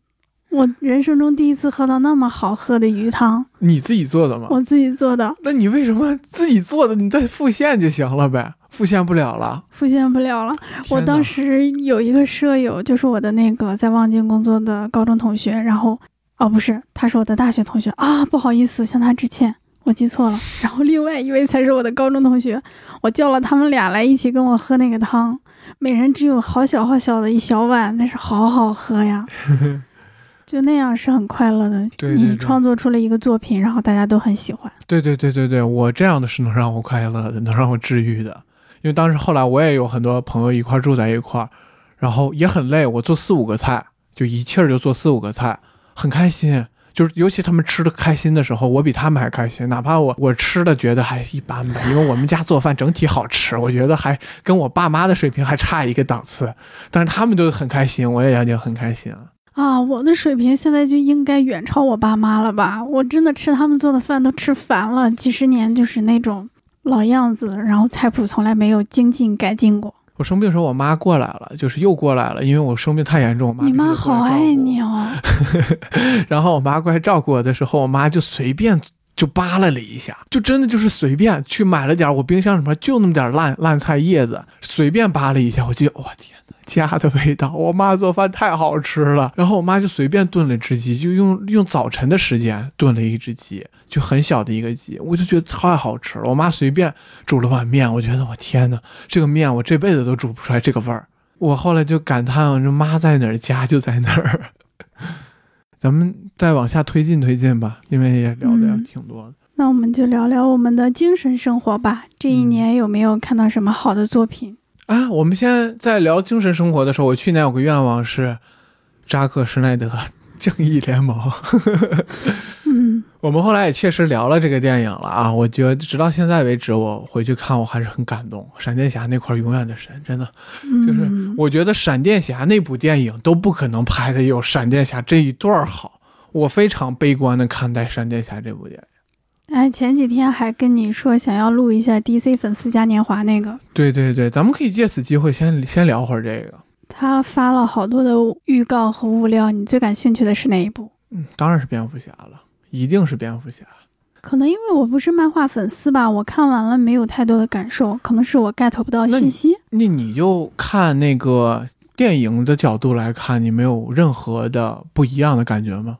我人生中第一次喝到那么好喝的鱼汤，你自己做的吗？我自己做的，那你为什么自己做的？你再复现就行了呗，复现不了了。复现不了了。我当时有一个舍友，就是我的那个在望京工作的高中同学，然后哦不是，他是我的大学同学啊，不好意思向他致歉，我记错了。然后另外一位才是我的高中同学，我叫了他们俩来一起跟我喝那个汤，每人只有好小好小的一小碗，但是好好喝呀。就那样是很快乐的，对对对你创作出了一个作品，然后大家都很喜欢。对对对对对，我这样的是能让我快乐的，能让我治愈的。因为当时后来我也有很多朋友一块儿住在一块儿，然后也很累，我做四五个菜，就一气儿就做四五个菜，很开心。就是尤其他们吃的开心的时候，我比他们还开心。哪怕我我吃的觉得还一般吧，因为我们家做饭整体好吃，我觉得还跟我爸妈的水平还差一个档次。但是他们都很开心，我也就很开心了。啊，我的水平现在就应该远超我爸妈了吧？我真的吃他们做的饭都吃烦了，几十年就是那种老样子，然后菜谱从来没有精进改进过。我生病的时候，我妈过来了，就是又过来了，因为我生病太严重，我妈你妈好爱你哦，然后我妈过来照顾我的时候，我妈就随便就扒拉了一下，就真的就是随便去买了点我冰箱里面就那么点烂烂菜叶子，随便扒拉一下，我就我天哪，家的味道！我妈做饭太好吃了。然后我妈就随便炖了只鸡，就用用早晨的时间炖了一只鸡，就很小的一个鸡，我就觉得太好吃了。我妈随便煮了碗面，我觉得我天哪，这个面我这辈子都煮不出来这个味儿。我后来就感叹，我妈在哪儿，家就在哪儿。咱们再往下推进推进吧，因为也聊的挺多的。那我们就聊聊我们的精神生活吧。这一嗯年有没有看到什么好的作品？啊，我们现在在聊精神生活的时候，我去年有个愿望是扎克施耐德 《正义联盟》。嗯，我们后来也确实聊了这个电影了啊，我觉得直到现在为止，我回去看我还是很感动。闪电侠那块儿永远的神，真的就是嗯我觉得闪电侠那部电影都不可能拍的有闪电侠这一段儿好。我非常悲观的看待闪电侠这部电影。哎，前几天还跟你说想要录一下 DC 粉丝嘉年华那个，对对对，咱们可以借此机会先先聊会儿这个。他发了好多的预告和物料，你最感兴趣的是哪一部？嗯，当然是蝙蝠侠了，一定是蝙蝠侠。可能因为我不是漫画粉丝吧，我看完了没有太多的感受，可能是我 get 不到信息。那你就看那个电影的角度来看，你没有任何的不一样的感觉吗？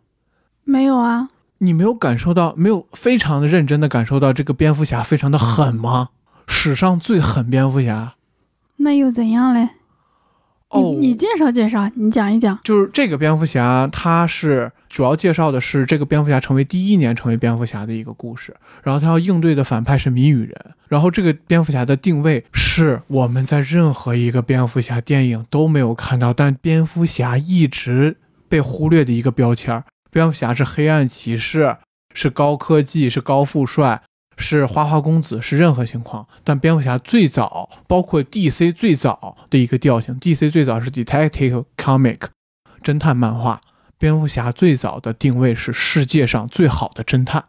没有啊，你没有感受到，没有非常的认真的感受到这个蝙蝠侠非常的狠吗？史上最狠蝙蝠侠那又怎样嘞？哦，你你介绍介绍，你讲一讲。就是这个蝙蝠侠，他是主要介绍的是这个蝙蝠侠成为第一年成为蝙蝠侠的一个故事，然后他要应对的反派是谜语人，然后这个蝙蝠侠的定位是我们在任何一个蝙蝠侠电影都没有看到，但蝙蝠侠一直被忽略的一个标签儿。蝙蝠侠是黑暗骑士，是高科技，是高富帅，是花花公子，是任何情况。但蝙蝠侠最早，包括 DC 最早的一个调性，DC 最早是 Detective Comic，侦探漫画。蝙蝠侠最早的定位是世界上最好的侦探，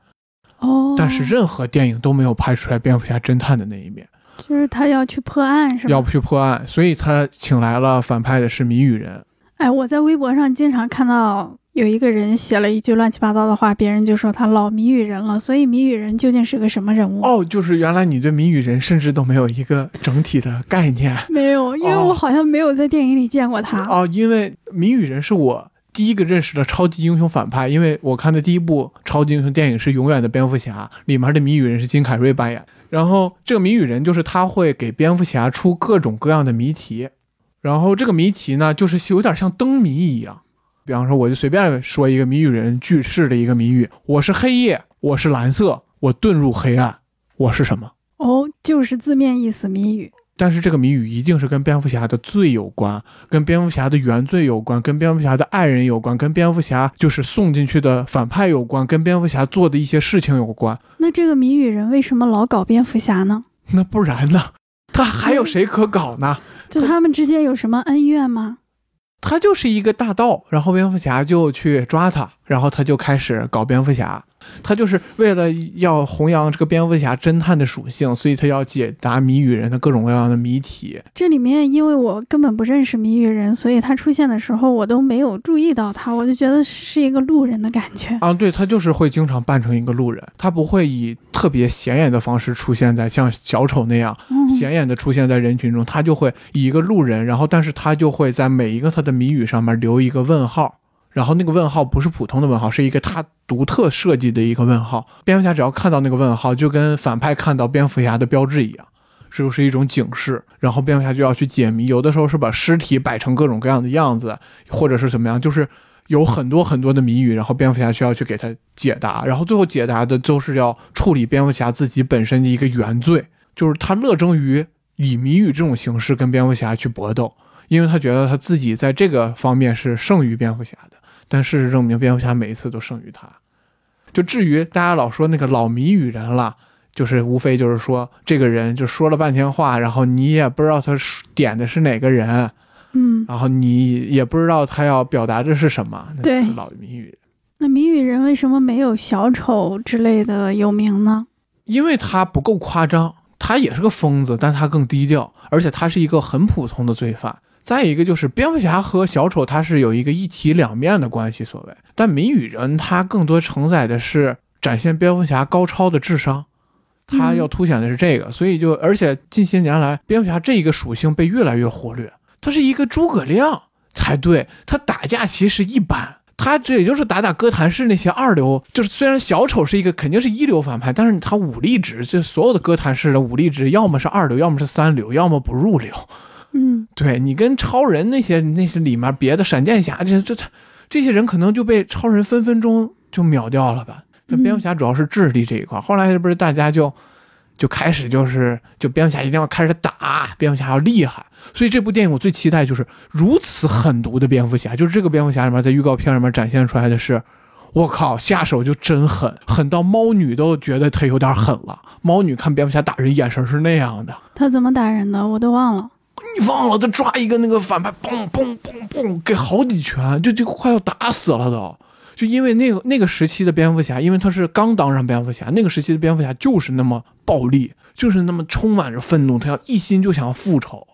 哦，但是任何电影都没有拍出来蝙蝠侠侦探的那一面，就是他要去破案是吧？要不去破案，所以他请来了反派的是谜语人。哎，我在微博上经常看到有一个人写了一句乱七八糟的话，别人就说他老谜语人了。所以谜语人究竟是个什么人物？哦，就是原来你对谜语人甚至都没有一个整体的概念没有，因为哦我好像没有在电影里见过他。哦，因为谜语人是我第一个认识的超级英雄反派，因为我看的第一部超级英雄电影是《永远的蝙蝠侠》，里面的谜语人是金凯瑞扮演。然后这个谜语人就是他会给蝙蝠侠出各种各样的谜题，然后这个谜题呢，就是有点像灯谜一样。比方说，我就随便说一个谜语人句式的一个谜语：我是黑夜，我是蓝色，我遁入黑暗，我是什么？哦，就是字面意思谜语。但是这个谜语一定是跟蝙蝠侠的罪有关，跟蝙蝠侠的原罪有关，跟蝙蝠侠的爱人有关，跟蝙蝠侠就是送进去的反派有关，跟蝙蝠侠做的一些事情有关。那这个谜语人为什么老搞蝙蝠侠呢？那不然呢？他还有谁可搞呢？就他们之间有什么恩怨吗？他就是一个大盗，然后蝙蝠侠就去抓他，然后他就开始搞蝙蝠侠。他就是为了要弘扬这个蝙蝠侠侦探的属性，所以他要解答谜语人的各种各样的谜题。这里面因为我根本不认识谜语人，所以他出现的时候我都没有注意到他，我就觉得是一个路人的感觉。啊，对他就是会经常扮成一个路人，他不会以特别显眼的方式出现在像小丑那样嗯，显眼的出现在人群中，他就会以一个路人，然后但是他就会在每一个他的谜语上面留一个问号，然后那个问号不是普通的问号，是一个他独特设计的一个问号。蝙蝠侠只要看到那个问号，就跟反派看到蝙蝠侠的标志一样。这就是一种警示，然后蝙蝠侠就要去解谜。有的时候是把尸体摆成各种各样的样子，或者是怎么样，就是有很多很多的谜语，然后蝙蝠侠需要去给他解答，然后最后解答的就是要处理蝙蝠侠自己本身的一个原罪，就是他乐衷于以谜语这种形式跟蝙蝠侠去搏斗，因为他觉得他自己在这个方面是胜于蝙蝠侠的，但事实证明蝙蝠侠每一次都胜于他。就至于大家老说那个老谜语人了。就是无非就是说，这个人就说了半天话，然后你也不知道他点的是哪个人，嗯，然后你也不知道他要表达的是什么。对老谜语人，那谜语人为什么没有小丑之类的有名呢？因为他不够夸张，他也是个疯子，但他更低调，而且他是一个很普通的罪犯。再一个就是蝙蝠侠和小丑他是有一个一体两面的关系，所谓，但谜语人他更多承载的是展现蝙蝠侠高超的智商。他要凸显的是这个，所以就而且近些年来，蝙蝠侠这一个属性被越来越忽略。他是一个诸葛亮才对，他打架其实一般，他这也就是打打哥谭市那些二流。就是虽然小丑是一个肯定是一流反派，但是他武力值，就所有的哥谭市的武力值，要么是二流，要么是三流，要么不入流。嗯，对你跟超人那些那些里面别的闪电侠这这这这些人可能就被超人分分钟就秒掉了吧。这蝙蝠侠主要是智力这一块，后来是不是大家就就开始就是就蝙蝠侠一定要开始打，蝙蝠侠要厉害，所以这部电影我最期待就是如此狠毒的蝙蝠侠，就是这个蝙蝠侠里面在预告片里面展现出来的是，我靠，下手就真狠，狠到猫女都觉得他有点狠了。猫女看蝙蝠侠打人眼神是那样的，他怎么打人的我都忘了。你忘了他抓一个那个反派，嘣嘣嘣嘣给好几拳，就就快要打死了都。就因为那个那个时期的蝙蝠侠，因为他是刚当上蝙蝠侠，那个时期的蝙蝠侠就是那么暴力，就是那么充满着愤怒，他要一心就想复仇，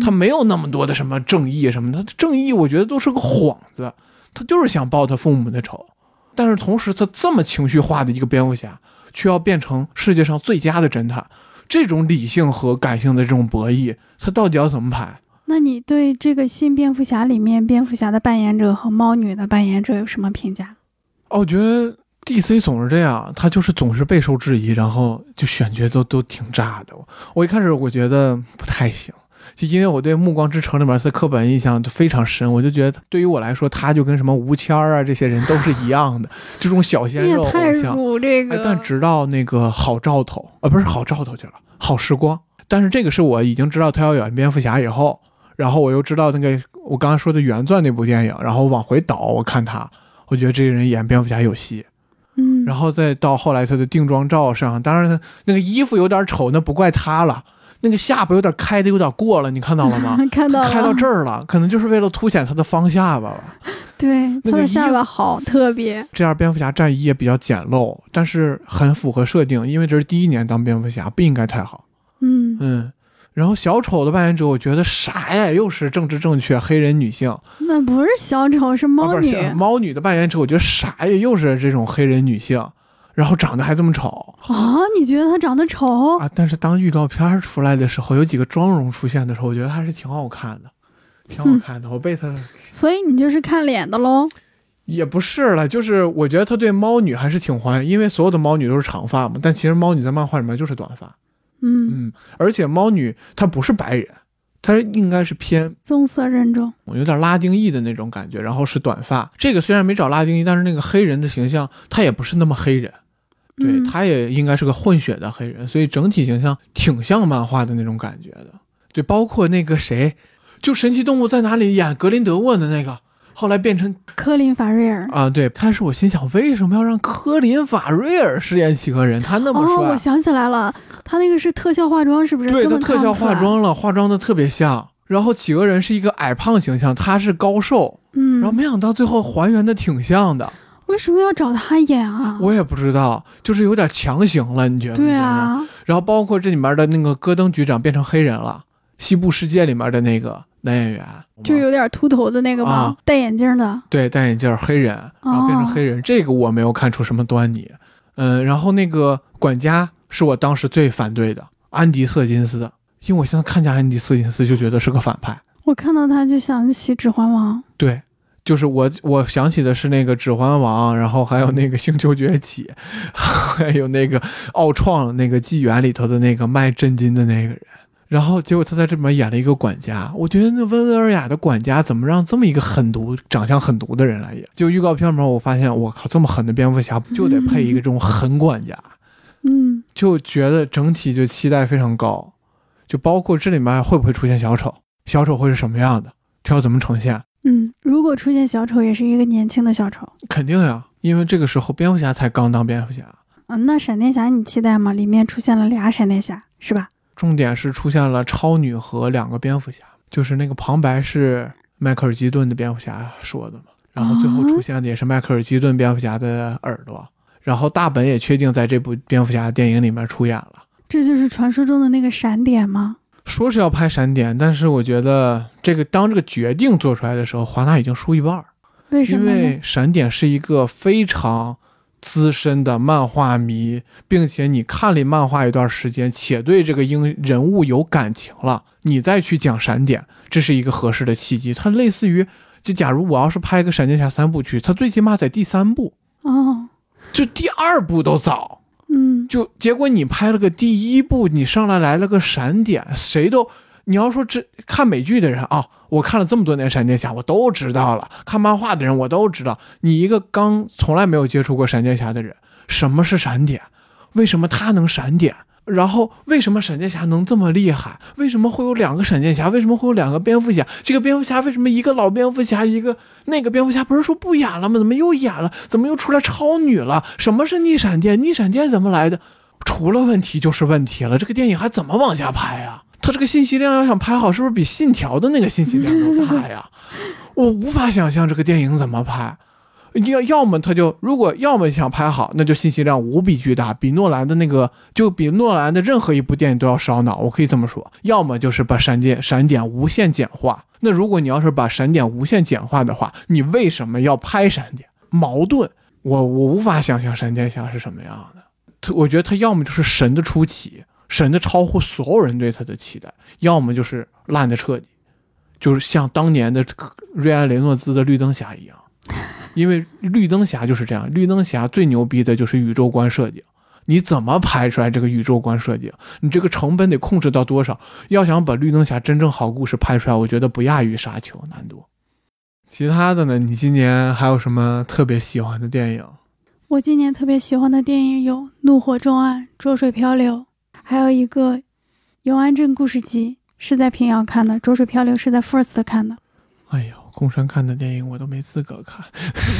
他没有那么多的什么正义什么的，他正义我觉得都是个幌子，他就是想报他父母的仇。但是同时，他这么情绪化的一个蝙蝠侠，却要变成世界上最佳的侦探，这种理性和感性的这种博弈，他到底要怎么排？那你对这个新蝙蝠侠里面蝙蝠侠的扮演者和猫女的扮演者有什么评价？哦，我觉得 DC 总是这样，他就是总是备受质疑，然后就选角都都挺炸的。我我一开始我觉得不太行，就因为我对《暮光之城》里面的刻板印象就非常深，我就觉得对于我来说，他就跟什么吴谦儿啊这些人都是一样的，这种小鲜肉偶像。这个。哎，但直到那个好兆头啊，不是好兆头去了，好时光。但是这个是我已经知道他要演蝙蝠侠以后，然后我又知道那个我刚才说的原钻那部电影，然后往回倒，我看他，我觉得这个人演蝙蝠侠有戏。嗯，然后再到后来他的定妆照上，当然他那个衣服有点丑，那不怪他了。那个下巴有点开的有点过了，你看到了吗？看到了开到这儿了，可能就是为了凸显他的方下巴吧。对那个他的下巴好特别。这样蝙蝠侠战衣也比较简陋，但是很符合设定，因为这是第一年当蝙蝠侠，不应该太好。嗯，嗯，然后小丑的扮演者，我觉得啥呀？又是政治正确黑人女性，那不是小丑，是猫女。是猫女的扮演者，我觉得啥呀？又是这种黑人女性，然后长得还这么丑啊？你觉得他长得丑？啊！但是当预告片出来的时候，有几个妆容出现的时候，我觉得还是挺好看的，挺好看的。我被他所以你就是看脸的喽？也不是了，就是我觉得他对猫女还是挺欢迎，因为所有的猫女都是长发嘛，但其实猫女在漫画里面就是短发。嗯，嗯，而且猫女她不是白人，她应该是偏棕色人种。有点拉丁裔的那种感觉，然后是短发。这个虽然没找拉丁裔，但是那个黑人的形象他也不是那么黑人，对，嗯他也应该是个混血的黑人，所以整体形象挺像漫画的那种感觉的。对，包括那个谁，就《神奇动物在哪里》演格林德沃的那个，后来变成科林法瑞尔。啊，对，开始我心想，为什么要让科林法瑞尔饰演企鹅人？他那么帅哦，我想起来了，他那个是特效化妆，是不是？对他特效。化妆了，化妆的特别像。然后企鹅人是一个矮胖形象，他是高瘦，嗯，然后没想到最后还原的挺像的。为什么要找他演啊？我也不知道，就是有点强行了，你觉得？对。啊，然后包括这里面的那个戈登局长变成黑人了，西部世界里面的那个男演员，就有点秃头的那个吧，啊戴眼镜的。对戴眼镜黑人，然后变成黑人，这个我没有看出什么端倪。嗯，然后那个管家是我当时最反对的，安迪瑟金斯，因为我现在看见安迪瑟金斯就觉得是个反派。我看到他就想起《指环王》。对，就是我我想起的是那个《指环王》，然后还有那个《星球崛起》，还有那个奥创那个纪元里头的那个卖真金的那个人。然后结果他在这里面演了一个管家，我觉得那温文尔雅的管家怎么让这么一个狠毒、长相狠毒的人来演？就预告片里面我发现，我靠，这么狠的蝙蝠侠就得配一个这种狠管家，嗯，就觉得整体就期待非常高，就包括这里面会不会出现小丑，小丑会是什么样的，他要怎么呈现？嗯，如果出现小丑，也是一个年轻的小丑。肯定呀，因为这个时候蝙蝠侠才刚当蝙蝠侠，嗯，那闪电侠你期待吗？里面出现了俩闪电侠，是吧？重点是出现了超女和两个蝙蝠侠，就是那个旁白是迈克尔基顿的蝙蝠侠说的嘛，然后最后出现的也是迈克尔基顿蝙蝠侠的耳朵，然后大本也确定在这部蝙蝠侠电影里面出演了。这就是传说中的那个闪点吗？说是要拍闪点，但是我觉得这个当这个决定做出来的时候，华纳已经输一半儿，因为什么因为？闪点是一个非常资深的漫画迷，并且你看了漫画一段时间，且对这个英人物有感情了，你再去讲闪点，这是一个合适的契机。它类似于，就假如我要是拍一个闪电侠三部曲，它最起码在第三部，哦，就第二部都早。嗯，就结果你拍了个第一部，你上来来了个闪点，谁都你要说这看美剧的人啊，我看了这么多年闪电侠，我都知道了；看漫画的人我都知道。你一个刚从来没有接触过闪电侠的人，什么是闪点？为什么他能闪点？然后为什么闪电侠能这么厉害？为什么会有两个闪电侠？为什么会有两个蝙蝠侠？这个蝙蝠侠为什么一个老蝙蝠侠，一个那个蝙蝠侠不是说不演了吗？怎么又演了？怎么又出来超女了？什么是逆闪电？逆闪电怎么来的？出了问题就是问题了，这个电影还怎么往下拍呀？他这个信息量要想拍好，是不是比《信条》的那个信息量都大呀？我无法想象这个电影怎么拍。要要么他就如果要么想拍好，那就信息量无比巨大，比诺兰的那个就比诺兰的任何一部电影都要烧脑，我可以这么说。要么就是把闪电闪点无限简化。那如果你要是把闪点无限简化的话，你为什么要拍闪点？矛盾，我我无法想象闪电侠是什么样的。他我觉得他要么就是神的出奇，神的超乎所有人对他的期待，要么就是烂的彻底，就是像当年的瑞安雷诺兹的绿灯侠一样。因为绿灯侠就是这样，绿灯侠最牛逼的就是宇宙观设计。你怎么拍出来这个宇宙观设计？你这个成本得控制到多少？要想把绿灯侠真正好故事拍出来，我觉得不亚于沙丘难度。其他的呢？你今年还有什么特别喜欢的电影？我今年特别喜欢的电影有《怒火重案》《浊水漂流》，还有一个《永安镇故事集》，是在平遥看的，《浊水漂流》是在 First 看的。哎呦，空山看的电影我都没资格看。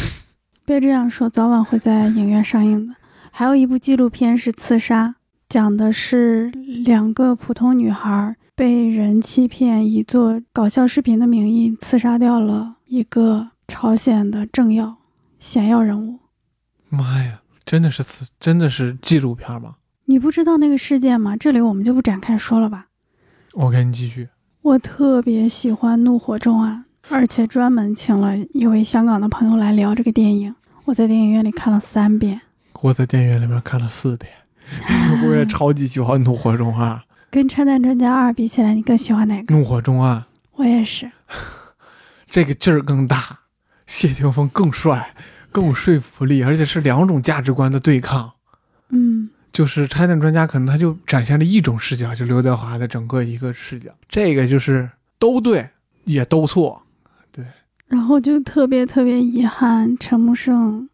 别这样说，早晚会在影院上映的。还有一部纪录片是《刺杀》，讲的是两个普通女孩被人欺骗，以做搞笑视频的名义刺杀掉了一个朝鲜的政要、显要人物。妈呀，真的是刺真的是纪录片吗你不知道那个事件吗？这里我们就不展开说了吧。？OK，你继续。我特别喜欢《怒火重案》，而且专门请了一位香港的朋友来聊这个电影。我在电影院里看了三遍，我在电影院里面看了四遍，我也超级喜欢《怒火中案》。跟《拆弹专家二》比起来，你更喜欢哪个？怒火中案我也是。这个劲儿更大，谢霆锋更帅，更有说服力，而且是两种价值观的对抗。嗯，就是拆弹专家可能他就展现了一种视角，就刘德华的整个一个视角，这个就是都对也都错。然后就特别特别遗憾，陈木胜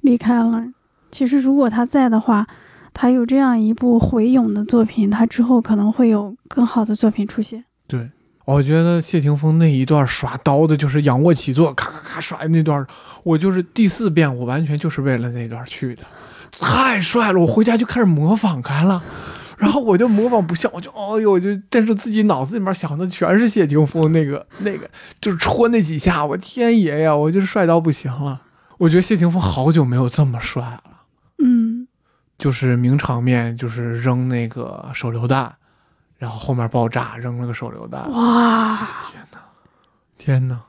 离开了。其实如果他在的话，他有这样一部回勇的作品，他之后可能会有更好的作品出现。对，我觉得谢霆锋那一段耍刀的，就是仰卧起坐，咔咔咔甩那段，我就是第四遍，我完全就是为了那段去的，太帅了！我回家就开始模仿开了。然后我就模仿不像，我就哦呦，我就但是自己脑子里面想的全是谢霆锋那个那个，就是戳那几下，我天爷呀，我就帅到不行了。我觉得谢霆锋好久没有这么帅了，嗯，就是名场面，就是扔那个手榴弹，然后后面爆炸，扔了个手榴弹。哇，天哪，天哪，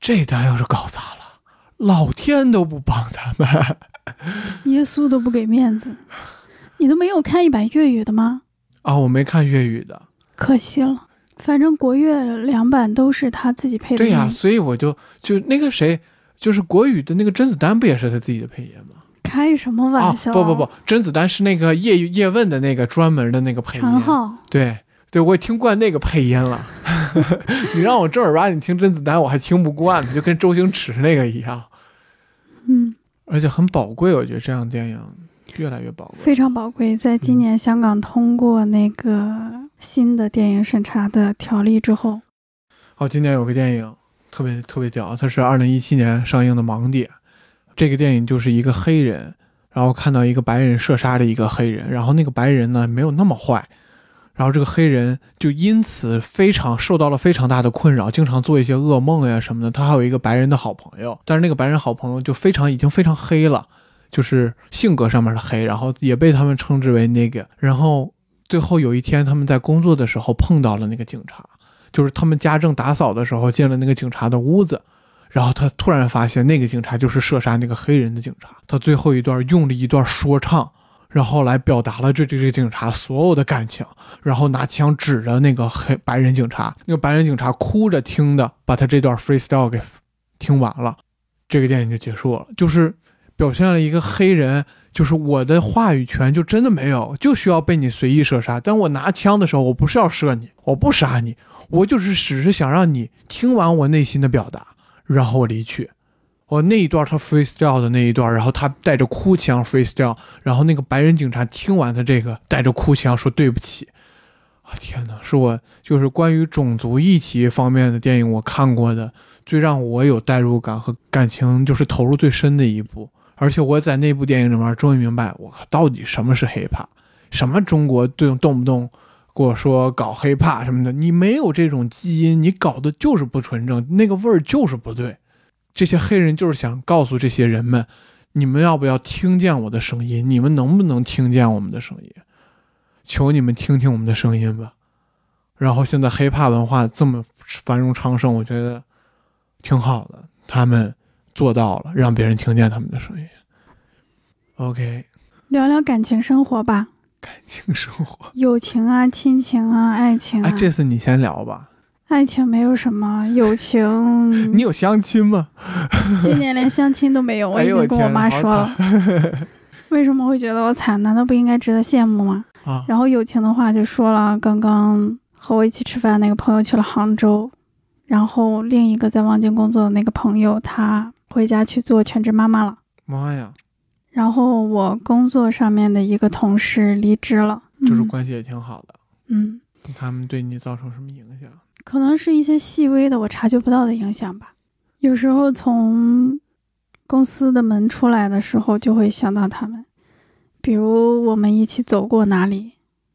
这单要是搞砸了，老天都不帮咱们。耶稣都不给面子，你都没有看一版粤语的吗？啊！我没看粤语的。可惜了，反正国粤两版都是他自己配的。对呀、所以我就就那个谁，就是国语的那个甄子丹，不也是他自己的配音吗？开什么啊玩笑？，不不不，，甄子丹是那个叶叶问的那个专门的那个配音。陈浩，对对，我也听惯那个配音了。你让我正儿八经听甄子丹，我还听不惯呢，就跟周星驰那个一样。嗯，而且很宝贵，我觉得这样电影越来越宝贵。非常宝贵。在今年香港通过那个新的电影审查的条例之后，哦，今年有个电影特别特别屌，它是二零一七年上映的《盲点》。这个电影就是一个黑人，然后看到一个白人射杀了一个黑人，然后那个白人呢没有那么坏，然后这个黑人就因此非常受到了非常大的困扰，经常做一些噩梦呀什么的。他还有一个白人的好朋友，但是那个白人好朋友就非常已经非常黑了，就是性格上面的黑，然后也被他们称之为那个。然后最后有一天他们在工作的时候碰到了那个警察。就是他们家政打扫的时候进了那个警察的屋子，然后他突然发现那个警察就是射杀那个黑人的警察。他最后一段用了一段说唱，然后来表达了这这这警察所有的感情，然后拿枪指着那个黑白人警察，那个白人警察哭着听的，把他这段 freestyle 给听完了，这个电影就结束了。就是表现了一个黑人，就是我的话语权就真的没有，就需要被你随意射杀。但我拿枪的时候，我不是要射你，我不杀你，我就是只是想让你听完我内心的表达，然后我离去。我那一段他 freestyle 的那一段，然后他带着哭腔 freestyle，然后那个白人警察听完他这个带着哭腔说对不起。啊天哪，是我就是关于种族议题方面的电影我看过的最让我有代入感和感情就是投入最深的一部。而且我在那部电影里面终于明白，我靠，到底什么是 hiphop，什么中国动动不动跟我说搞 hiphop 什么的，你没有这种基因，你搞的就是不纯正，那个味儿就是不对。这些黑人就是想告诉这些人们，你们要不要听见我的声音？你们能不能听见我们的声音？求你们听听我们的声音吧。然后现在 hiphop 文化这么繁荣昌盛，我觉得挺好的，他们做到了，让别人听见他们的声音。OK，聊聊感情生活吧，感情生活，友情啊、亲情啊、爱情啊。哎，这次你先聊吧。爱情没有什么，友情 你有相亲吗？今年连相亲都没有，我已经跟我妈说了。为什么会觉得我惨？难道不应该值得羡慕吗？啊，然后友情的话就说了，刚刚和我一起吃饭那个朋友去了杭州，然后另一个在望京工作的那个朋友，他回家去做全职妈妈了。妈呀，然后我工作上面的一个同事离职了，嗯就是关系也挺好的。嗯，他们对你造成什么影响？可能是一些细微的我察觉不到的影响吧。有时候从公司的门出来的时候，就会想到他们，比如我们一起走过哪里。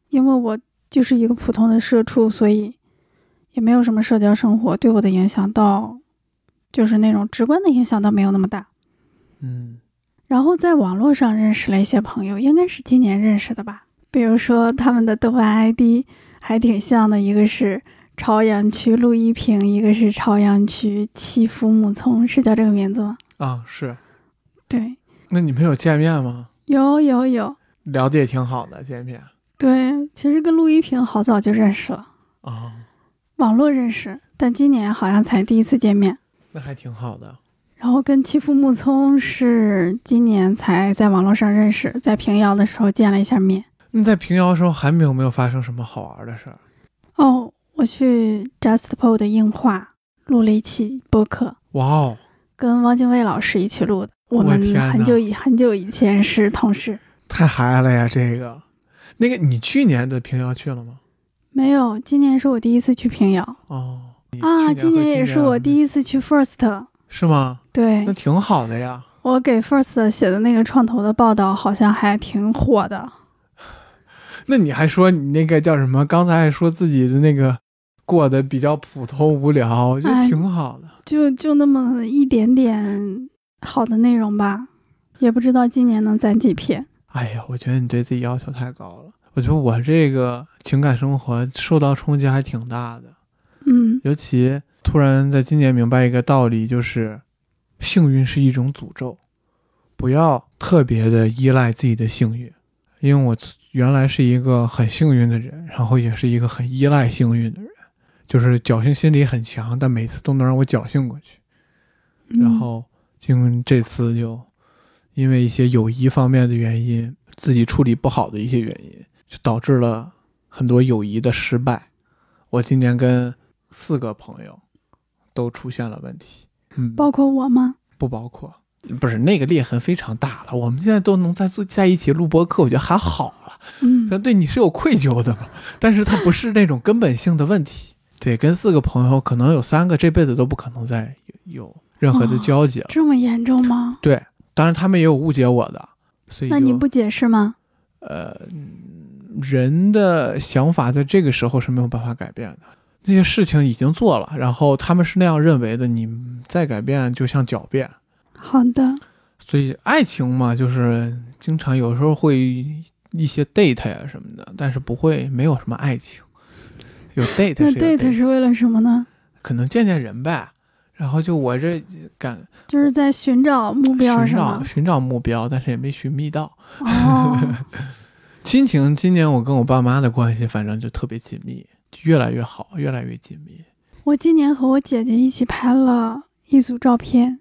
因为我就是一个普通的社畜，所以也没有什么社交生活，对我的影响倒就是那种直观的影响倒没有那么大。嗯，然后在网络上认识了一些朋友，应该是今年认识的吧。比如说他们的豆瓣 ID 还挺像的，一个是朝阳区陆一平，一个是朝阳区七福木聪，是叫这个名字吗？啊，是。对，那你们有见面吗？有有有，聊的也挺好的，见面对，其实跟陆一平好早就认识了，啊，网络认识，但今年好像才第一次见面。那还挺好的。然后跟七福木聪是今年才在网络上认识，在平遥的时候见了一下面。那在平遥的时候，还没有没有发生什么好玩的事儿？哦，我去 JustPo 的映画录了一期播客，哇哦，跟汪精卫老师一起录的。我我们很久以很久以前是同事，太嗨了呀！这个，那个，你去年的平遥去了吗？没有，今年是我第一次去平遥哦，你啊，今年也是我第一，次去 First。是吗？对那挺好的呀。我给 First 写的那个创投的报道，好像还挺火的。那你还说你那个叫什么？刚才还说自己的那个过得比较普通无聊，我觉得哎挺好的。就就那么一点点好的内容吧，也不知道今年能攒几篇。哎呀，我觉得你对自己要求太高了。我觉得我这个情感生活受到冲击还挺大的，嗯尤其突然在今年明白一个道理，就是幸运是一种诅咒，不要特别的依赖自己的幸运。因为我原来是一个很幸运的人，然后也是一个很依赖幸运的人，就是侥幸心理很强，但每次都能让我侥幸过去。嗯然后经这次就因为一些友谊方面的原因，自己处理不好的一些原因，就导致了很多友谊的失败。我今年跟四个朋友都出现了问题，嗯，包括我吗？不包括，不是那个裂痕非常大了。我们现在都能在做在一起录播课，我觉得还好了。嗯但对你是有愧疚的嘛，但是它不是那种根本性的问题。对，跟四个朋友，可能有三个这辈子都不可能再有有任何的交集了。这么严重吗？对，当然他们也有误解我的，所以那你不解释吗？呃，人的想法在这个时候是没有办法改变的。那些事情已经做了，然后他们是那样认为的，你再改变就像狡辩。好的，所以爱情嘛，就是经常有时候会一些 date 呀、什么的，但是不会没有什么爱情。有 date 那 date 是为了什么呢？可能见见人呗。然后就我这感就是在寻找目标寻？找寻找目标，但是也没寻觅到。哦，亲情，今年我跟我爸妈的关系反正就特别紧密，就越来越好，越来越紧密。我今年和我姐姐一起拍了一组照片，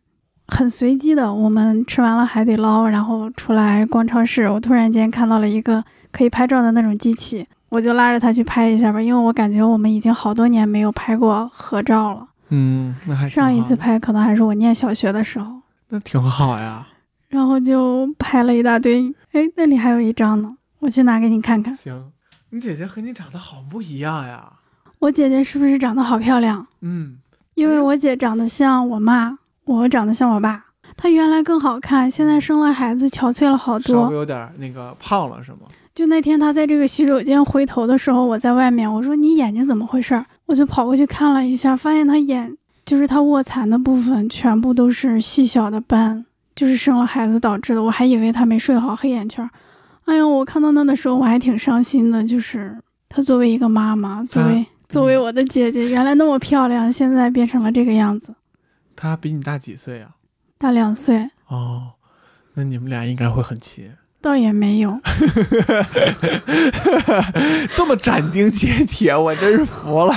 很随机的。我们吃完了海底捞，然后出来逛超市，我突然间看到了一个可以拍照的那种机器，我就拉着她去拍一下吧，因为我感觉我们已经好多年没有拍过合照了。嗯，那还挺上一次拍可能还是我念小学的时候，那挺好呀。然后就拍了一大堆。哎，那里还有一张呢，我去拿给你看看。行，你姐姐和你长得好不一样呀。我姐姐是不是长得好漂亮？嗯，因为我姐长得像我妈，我长得像我爸。她原来更好看，现在生了孩子，憔悴了好多。稍微有点那个胖了是吗？就那天她在这个洗手间回头的时候，我在外面，我说你眼睛怎么回事儿？我就跑过去看了一下，发现她眼就是她卧蚕的部分全部都是细小的斑，就是生了孩子导致的。我还以为她没睡好，黑眼圈儿。哎呦，我看到那的时候我还挺伤心的，就是她作为一个妈妈，作为、作为我的姐姐，原来那么漂亮，现在变成了这个样子。她比你大几岁啊？大两岁，哦，那你们俩应该会很亲。倒也没有。这么斩钉截铁，我真是服了。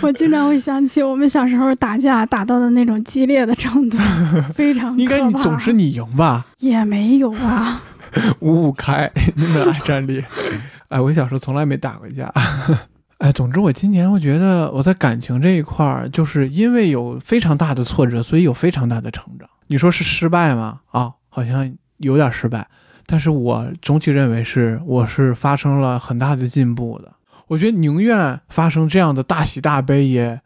我经常会想起我们小时候打架打到的那种激烈的程度，非常应该你总是你赢吧？也没有啊。五五开，你们爱战力。哎，我小时候从来没打过架。哎，总之我今年我觉得我在感情这一块儿，就是因为有非常大的挫折，所以有非常大的成长。你说是失败吗？啊，好像有点失败，但是我总体认为是我是发生了很大的进步的。我觉得宁愿发生这样的大喜大悲也，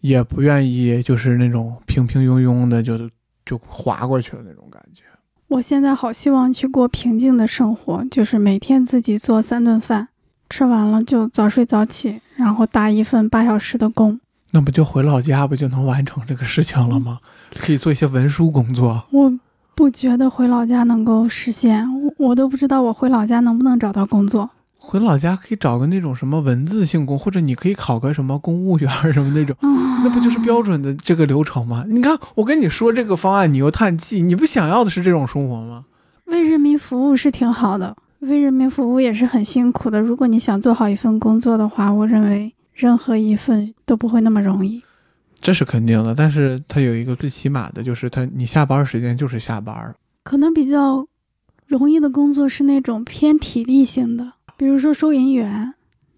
也不愿意就是那种平平庸庸的就就划过去了那种感觉。我现在好希望去过平静的生活，就是每天自己做三顿饭，吃完了就早睡早起，然后打一份八小时的工。那不就回老家不就能完成这个事情了吗？可以做一些文书工作。我不觉得回老家能够实现，我我都不知道我回老家能不能找到工作。回老家可以找个那种什么文字性工，或者你可以考个什么公务员什么那种，啊，那不就是标准的这个流程吗？你看，我跟你说这个方案，你又叹气，你不想要的是这种生活吗？为人民服务是挺好的，为人民服务也是很辛苦的。如果你想做好一份工作的话，我认为任何一份都不会那么容易。这是肯定的，但是它有一个最起码的，就是它你下班时间就是下班，可能比较容易的工作是那种偏体力型的，比如说收银员，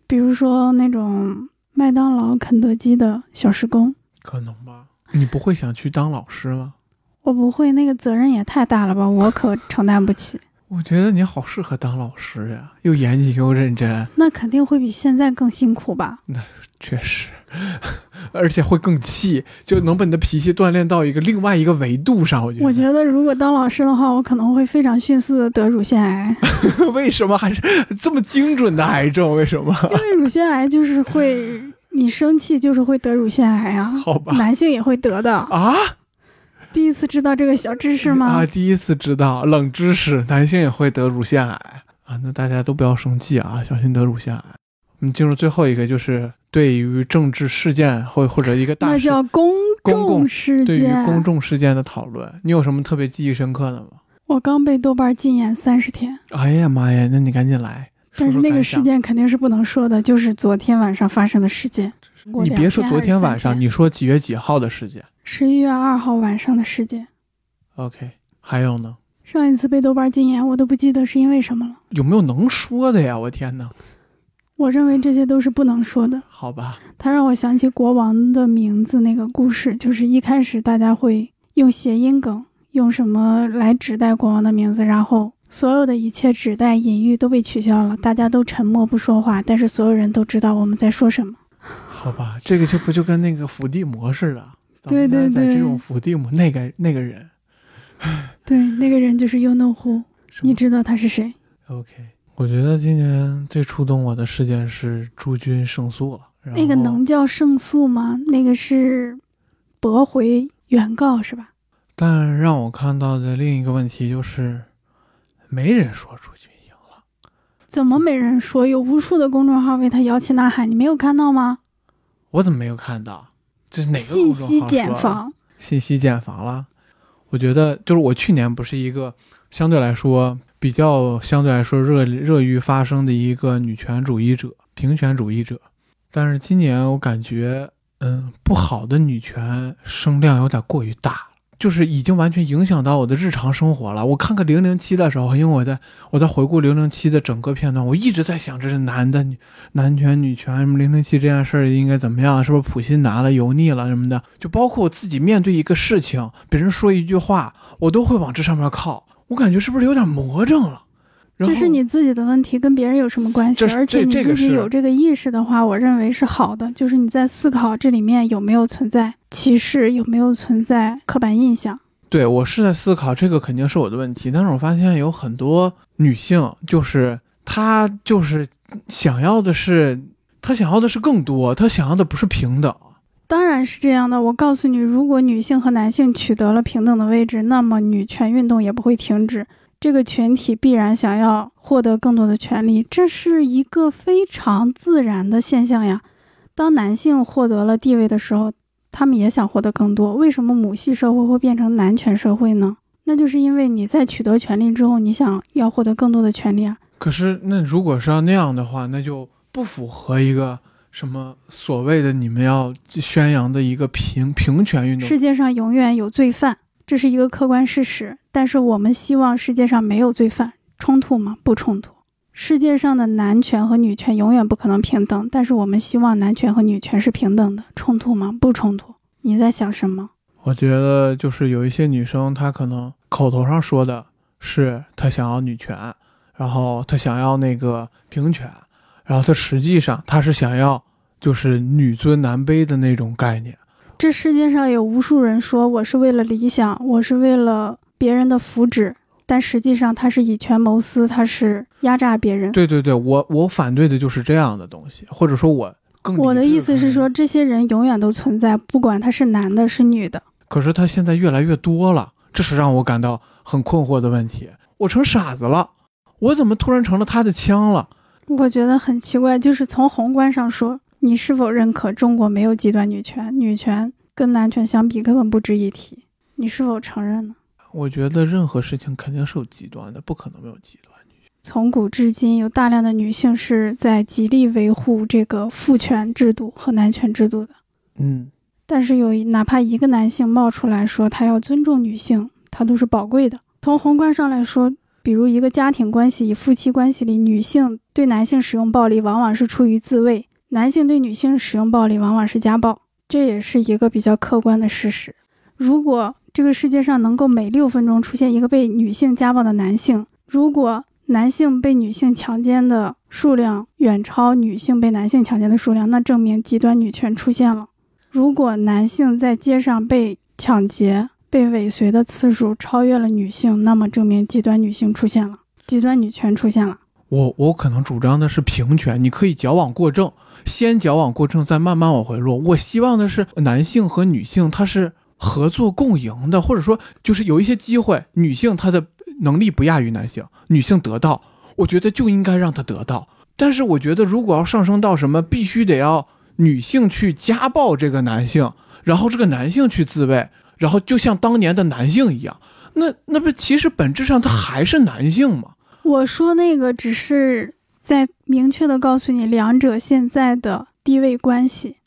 比如说那种麦当劳、肯德基的小时工。可能吧？你不会想去当老师吗？我不会，那个责任也太大了吧，我可承担不起。我觉得你好适合当老师呀，又严谨又认真，那肯定会比现在更辛苦吧？那确实，而且会更气，就能把你的脾气锻炼到一个另外一个维度上。我觉得，我觉得如果当老师的话，我可能会非常迅速的得乳腺癌，为什么还是这么精准的癌症？为什么？因为乳腺癌就是会，你生气就是会得乳腺癌啊，好吧男性也会得的。啊，第一次知道这个小知识吗？啊，第一次知道冷知识，男性也会得乳腺癌啊！那大家都不要生气啊，小心得乳腺癌。我们进入最后一个，就是对于政治事件或或者一个大那，叫公众事对于件。公众事件的讨论，你有什么特别记忆深刻的吗？我刚被豆瓣禁言三十天，哎呀妈呀，那你赶紧来。但是那个事件肯定是不能说的，就是昨天晚上发生的事件。你别说昨天晚上，你说几月几号的事件十一月二号晚上的事件。？OK，还有呢？上一次被豆瓣禁言，我都不记得是因为什么了。有没有能说的呀？我天哪！我认为这些都是不能说的。好吧，它让我想起国王的名字那个故事，就是一开始大家会用谐音梗，用什么来指代国王的名字，然后所有的一切指代隐喻都被取消了，大家都沉默不说话，但是所有人都知道我们在说什么。好吧，这个就不就跟那个伏地魔似的？对对对这种伏地魔那个那个人，对，那个人就是 You know who，你知道他是谁？OK，我觉得今年最触动我的事件是朱军胜诉了。那个能叫胜诉吗？那个是驳回原告是吧？但让我看到的另一个问题就是，没人说朱军赢了。怎么没人说？有无数的公众号为他摇旗呐喊，你没有看到吗？我怎么没有看到？这是哪个信息茧房，信息茧房了。我觉得就是我去年不是一个相对来说比较相对来说热热于发声的一个女权主义者、平权主义者，但是今年我感觉，嗯，不好的女权声量有点过于大。就是已经完全影响到我的日常生活了。我看看零零七的时候，因为我在我在回顾零零七的整个片段，我一直在想，这是男的女男权女权什么零零七这件事应该怎么样？是不是普信男了、油腻了什么的？就包括我自己面对一个事情，别人说一句话，我都会往这上面靠。我感觉是不是有点魔怔了？这是你自己的问题，跟别人有什么关系而且你自己有这个意识的话，我认为是好的。就是你在思考这里面有没有存在歧视，有没有存在刻板印象。对我是在思考这个肯定是我的问题，但是我发现有很多女性，就是她就是想要的是，她想要的是更多，她想要的不是平等。当然是这样的。我告诉你，如果女性和男性取得了平等的位置，那么女权运动也不会停止。这个群体必然想要获得更多的权利，这是一个非常自然的现象呀。当男性获得了地位的时候，他们也想获得更多。为什么母系社会会变成男权社会呢？那就是因为你在取得权利之后，你想要获得更多的权利啊。可是那如果是要那样的话，那就不符合一个什么所谓的你们要宣扬的一个平平权运动。世界上永远有罪犯，这是一个客观事实。但是我们希望世界上没有罪犯，冲突吗？不冲突。世界上的男权和女权永远不可能平等，但是我们希望男权和女权是平等的，冲突吗？不冲突。你在想什么？我觉得就是有一些女生，她可能口头上说的是她想要女权，然后她想要那个平权，然后他实际上他是想要就是女尊男卑的那种概念。这世界上有无数人说我是为了理想，我是为了别人的福祉，但实际上他是以权谋私，他是压榨别人。对对对，我我反对的就是这样的东西，或者说我更我的意思是说，这些人永远都存在，不管他是男的，是女的。可是他现在越来越多了，这是让我感到很困惑的问题。我成傻子了，我怎么突然成了他的枪了？我觉得很奇怪，就是从宏观上说，你是否认可中国没有极端女权？女权跟男权相比根本不值一提，你是否承认呢？我觉得任何事情肯定是有极端的，不可能没有极端。从古至今，有大量的女性是在极力维护这个父权制度和男权制度的。嗯，但是有哪怕一个男性冒出来说他要尊重女性，他都是宝贵的。从宏观上来说，比如一个家庭关系、以夫妻关系里，女性对男性使用暴力往往是出于自卫，男性对女性使用暴力往往是家暴，这也是一个比较客观的事实。如果这个世界上能够每六分钟出现一个被女性家暴的男性，如果男性被女性强奸的数量远超女性被男性强奸的数量，那证明极端女权出现了。如果男性在街上被抢劫、被尾随的次数超越了女性，那么证明极端女性出现了，极端女权出现了。我我可能主张的是平权，你可以矫枉过正，先矫枉过正，再慢慢往回落。我希望的是男性和女性他是合作共赢的，或者说就是有一些机会，女性她的能力不亚于男性，女性得到，我觉得就应该让她得到。但是我觉得，如果要上升到什么，必须得要女性去家暴这个男性，然后这个男性去自卫，然后就像当年的男性一样，那那不其实本质上他还是男性吗？我说那个只是在明确的告诉你两者现在的地位关系，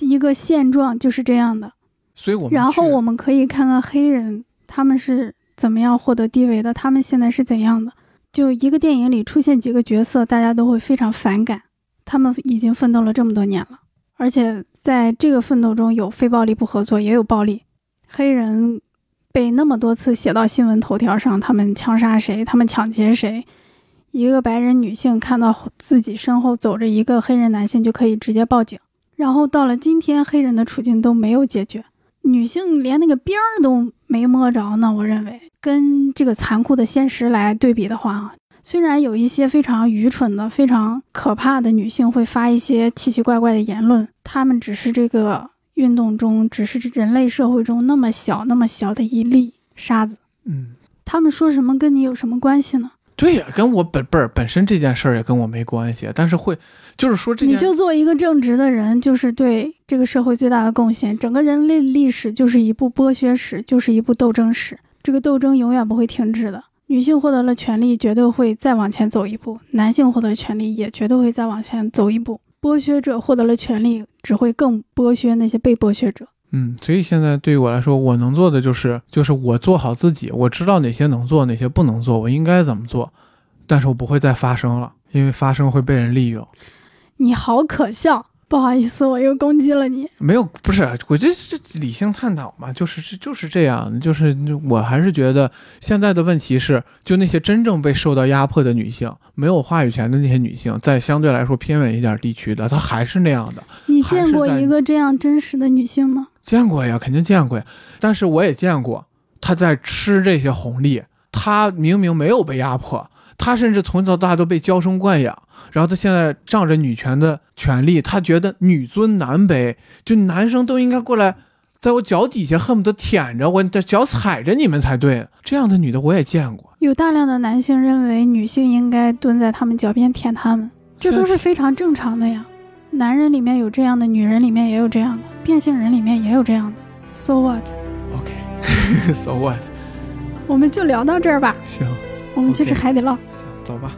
一个现状就是这样的。所以我们然后我们可以看看黑人他们是怎么样获得地位的，他们现在是怎样的。就一个电影里出现几个角色，大家都会非常反感。他们已经奋斗了这么多年了，而且在这个奋斗中有非暴力不合作，也有暴力。黑人被那么多次写到新闻头条上，他们枪杀谁，他们抢劫谁。一个白人女性看到自己身后走着一个黑人男性，就可以直接报警。然后到了今天，黑人的处境都没有解决，女性连那个边儿都没摸着呢。我认为，跟这个残酷的现实来对比的话，虽然有一些非常愚蠢的、非常可怕的女性会发一些奇奇怪怪的言论，她们只是这个运动中，只是人类社会中那么小、那么小的一粒沙子。嗯，他们说什么跟你有什么关系呢？对呀，跟我本本本身这件事儿也跟我没关系，但是会就是说这件你就做一个正直的人，就是对这个社会最大的贡献。整个人类历史就是一部剥削史，就是一部斗争史。这个斗争永远不会停止的。女性获得了权利，绝对会再往前走一步；男性获得权利，也绝对会再往前走一步。剥削者获得了权利，只会更剥削那些被剥削者。嗯，所以现在对于我来说，我能做的就是就是我做好自己，我知道哪些能做，哪些不能做，我应该怎么做，但是我不会再发声了，因为发声会被人利用。你好可笑，不好意思，我又攻击了你。没有，不是，我这这理性探讨嘛，就是这就是这样，就是我还是觉得现在的问题是，就那些真正被受到压迫的女性，没有话语权的那些女性，在相对来说偏远一点地区的，她还是那样的。你见过一个这样真实的女性吗？见过呀，肯定见过呀。但是我也见过她在吃这些红利，她明明没有被压迫，他甚至从小到大都被娇生惯养，然后他现在仗着女权的权利，他觉得女尊男卑，就男生都应该过来，在我脚底下恨不得舔着我的脚踩着你们才对。这样的女的我也见过。有大量的男性认为女性应该蹲在他们脚边舔他们，这都是非常正常的呀。男人里面有这样的，女人里面也有这样的，变性人里面也有这样的。So what？OK，so what？我们就聊到这儿吧，行我们去吃海底捞。走吧。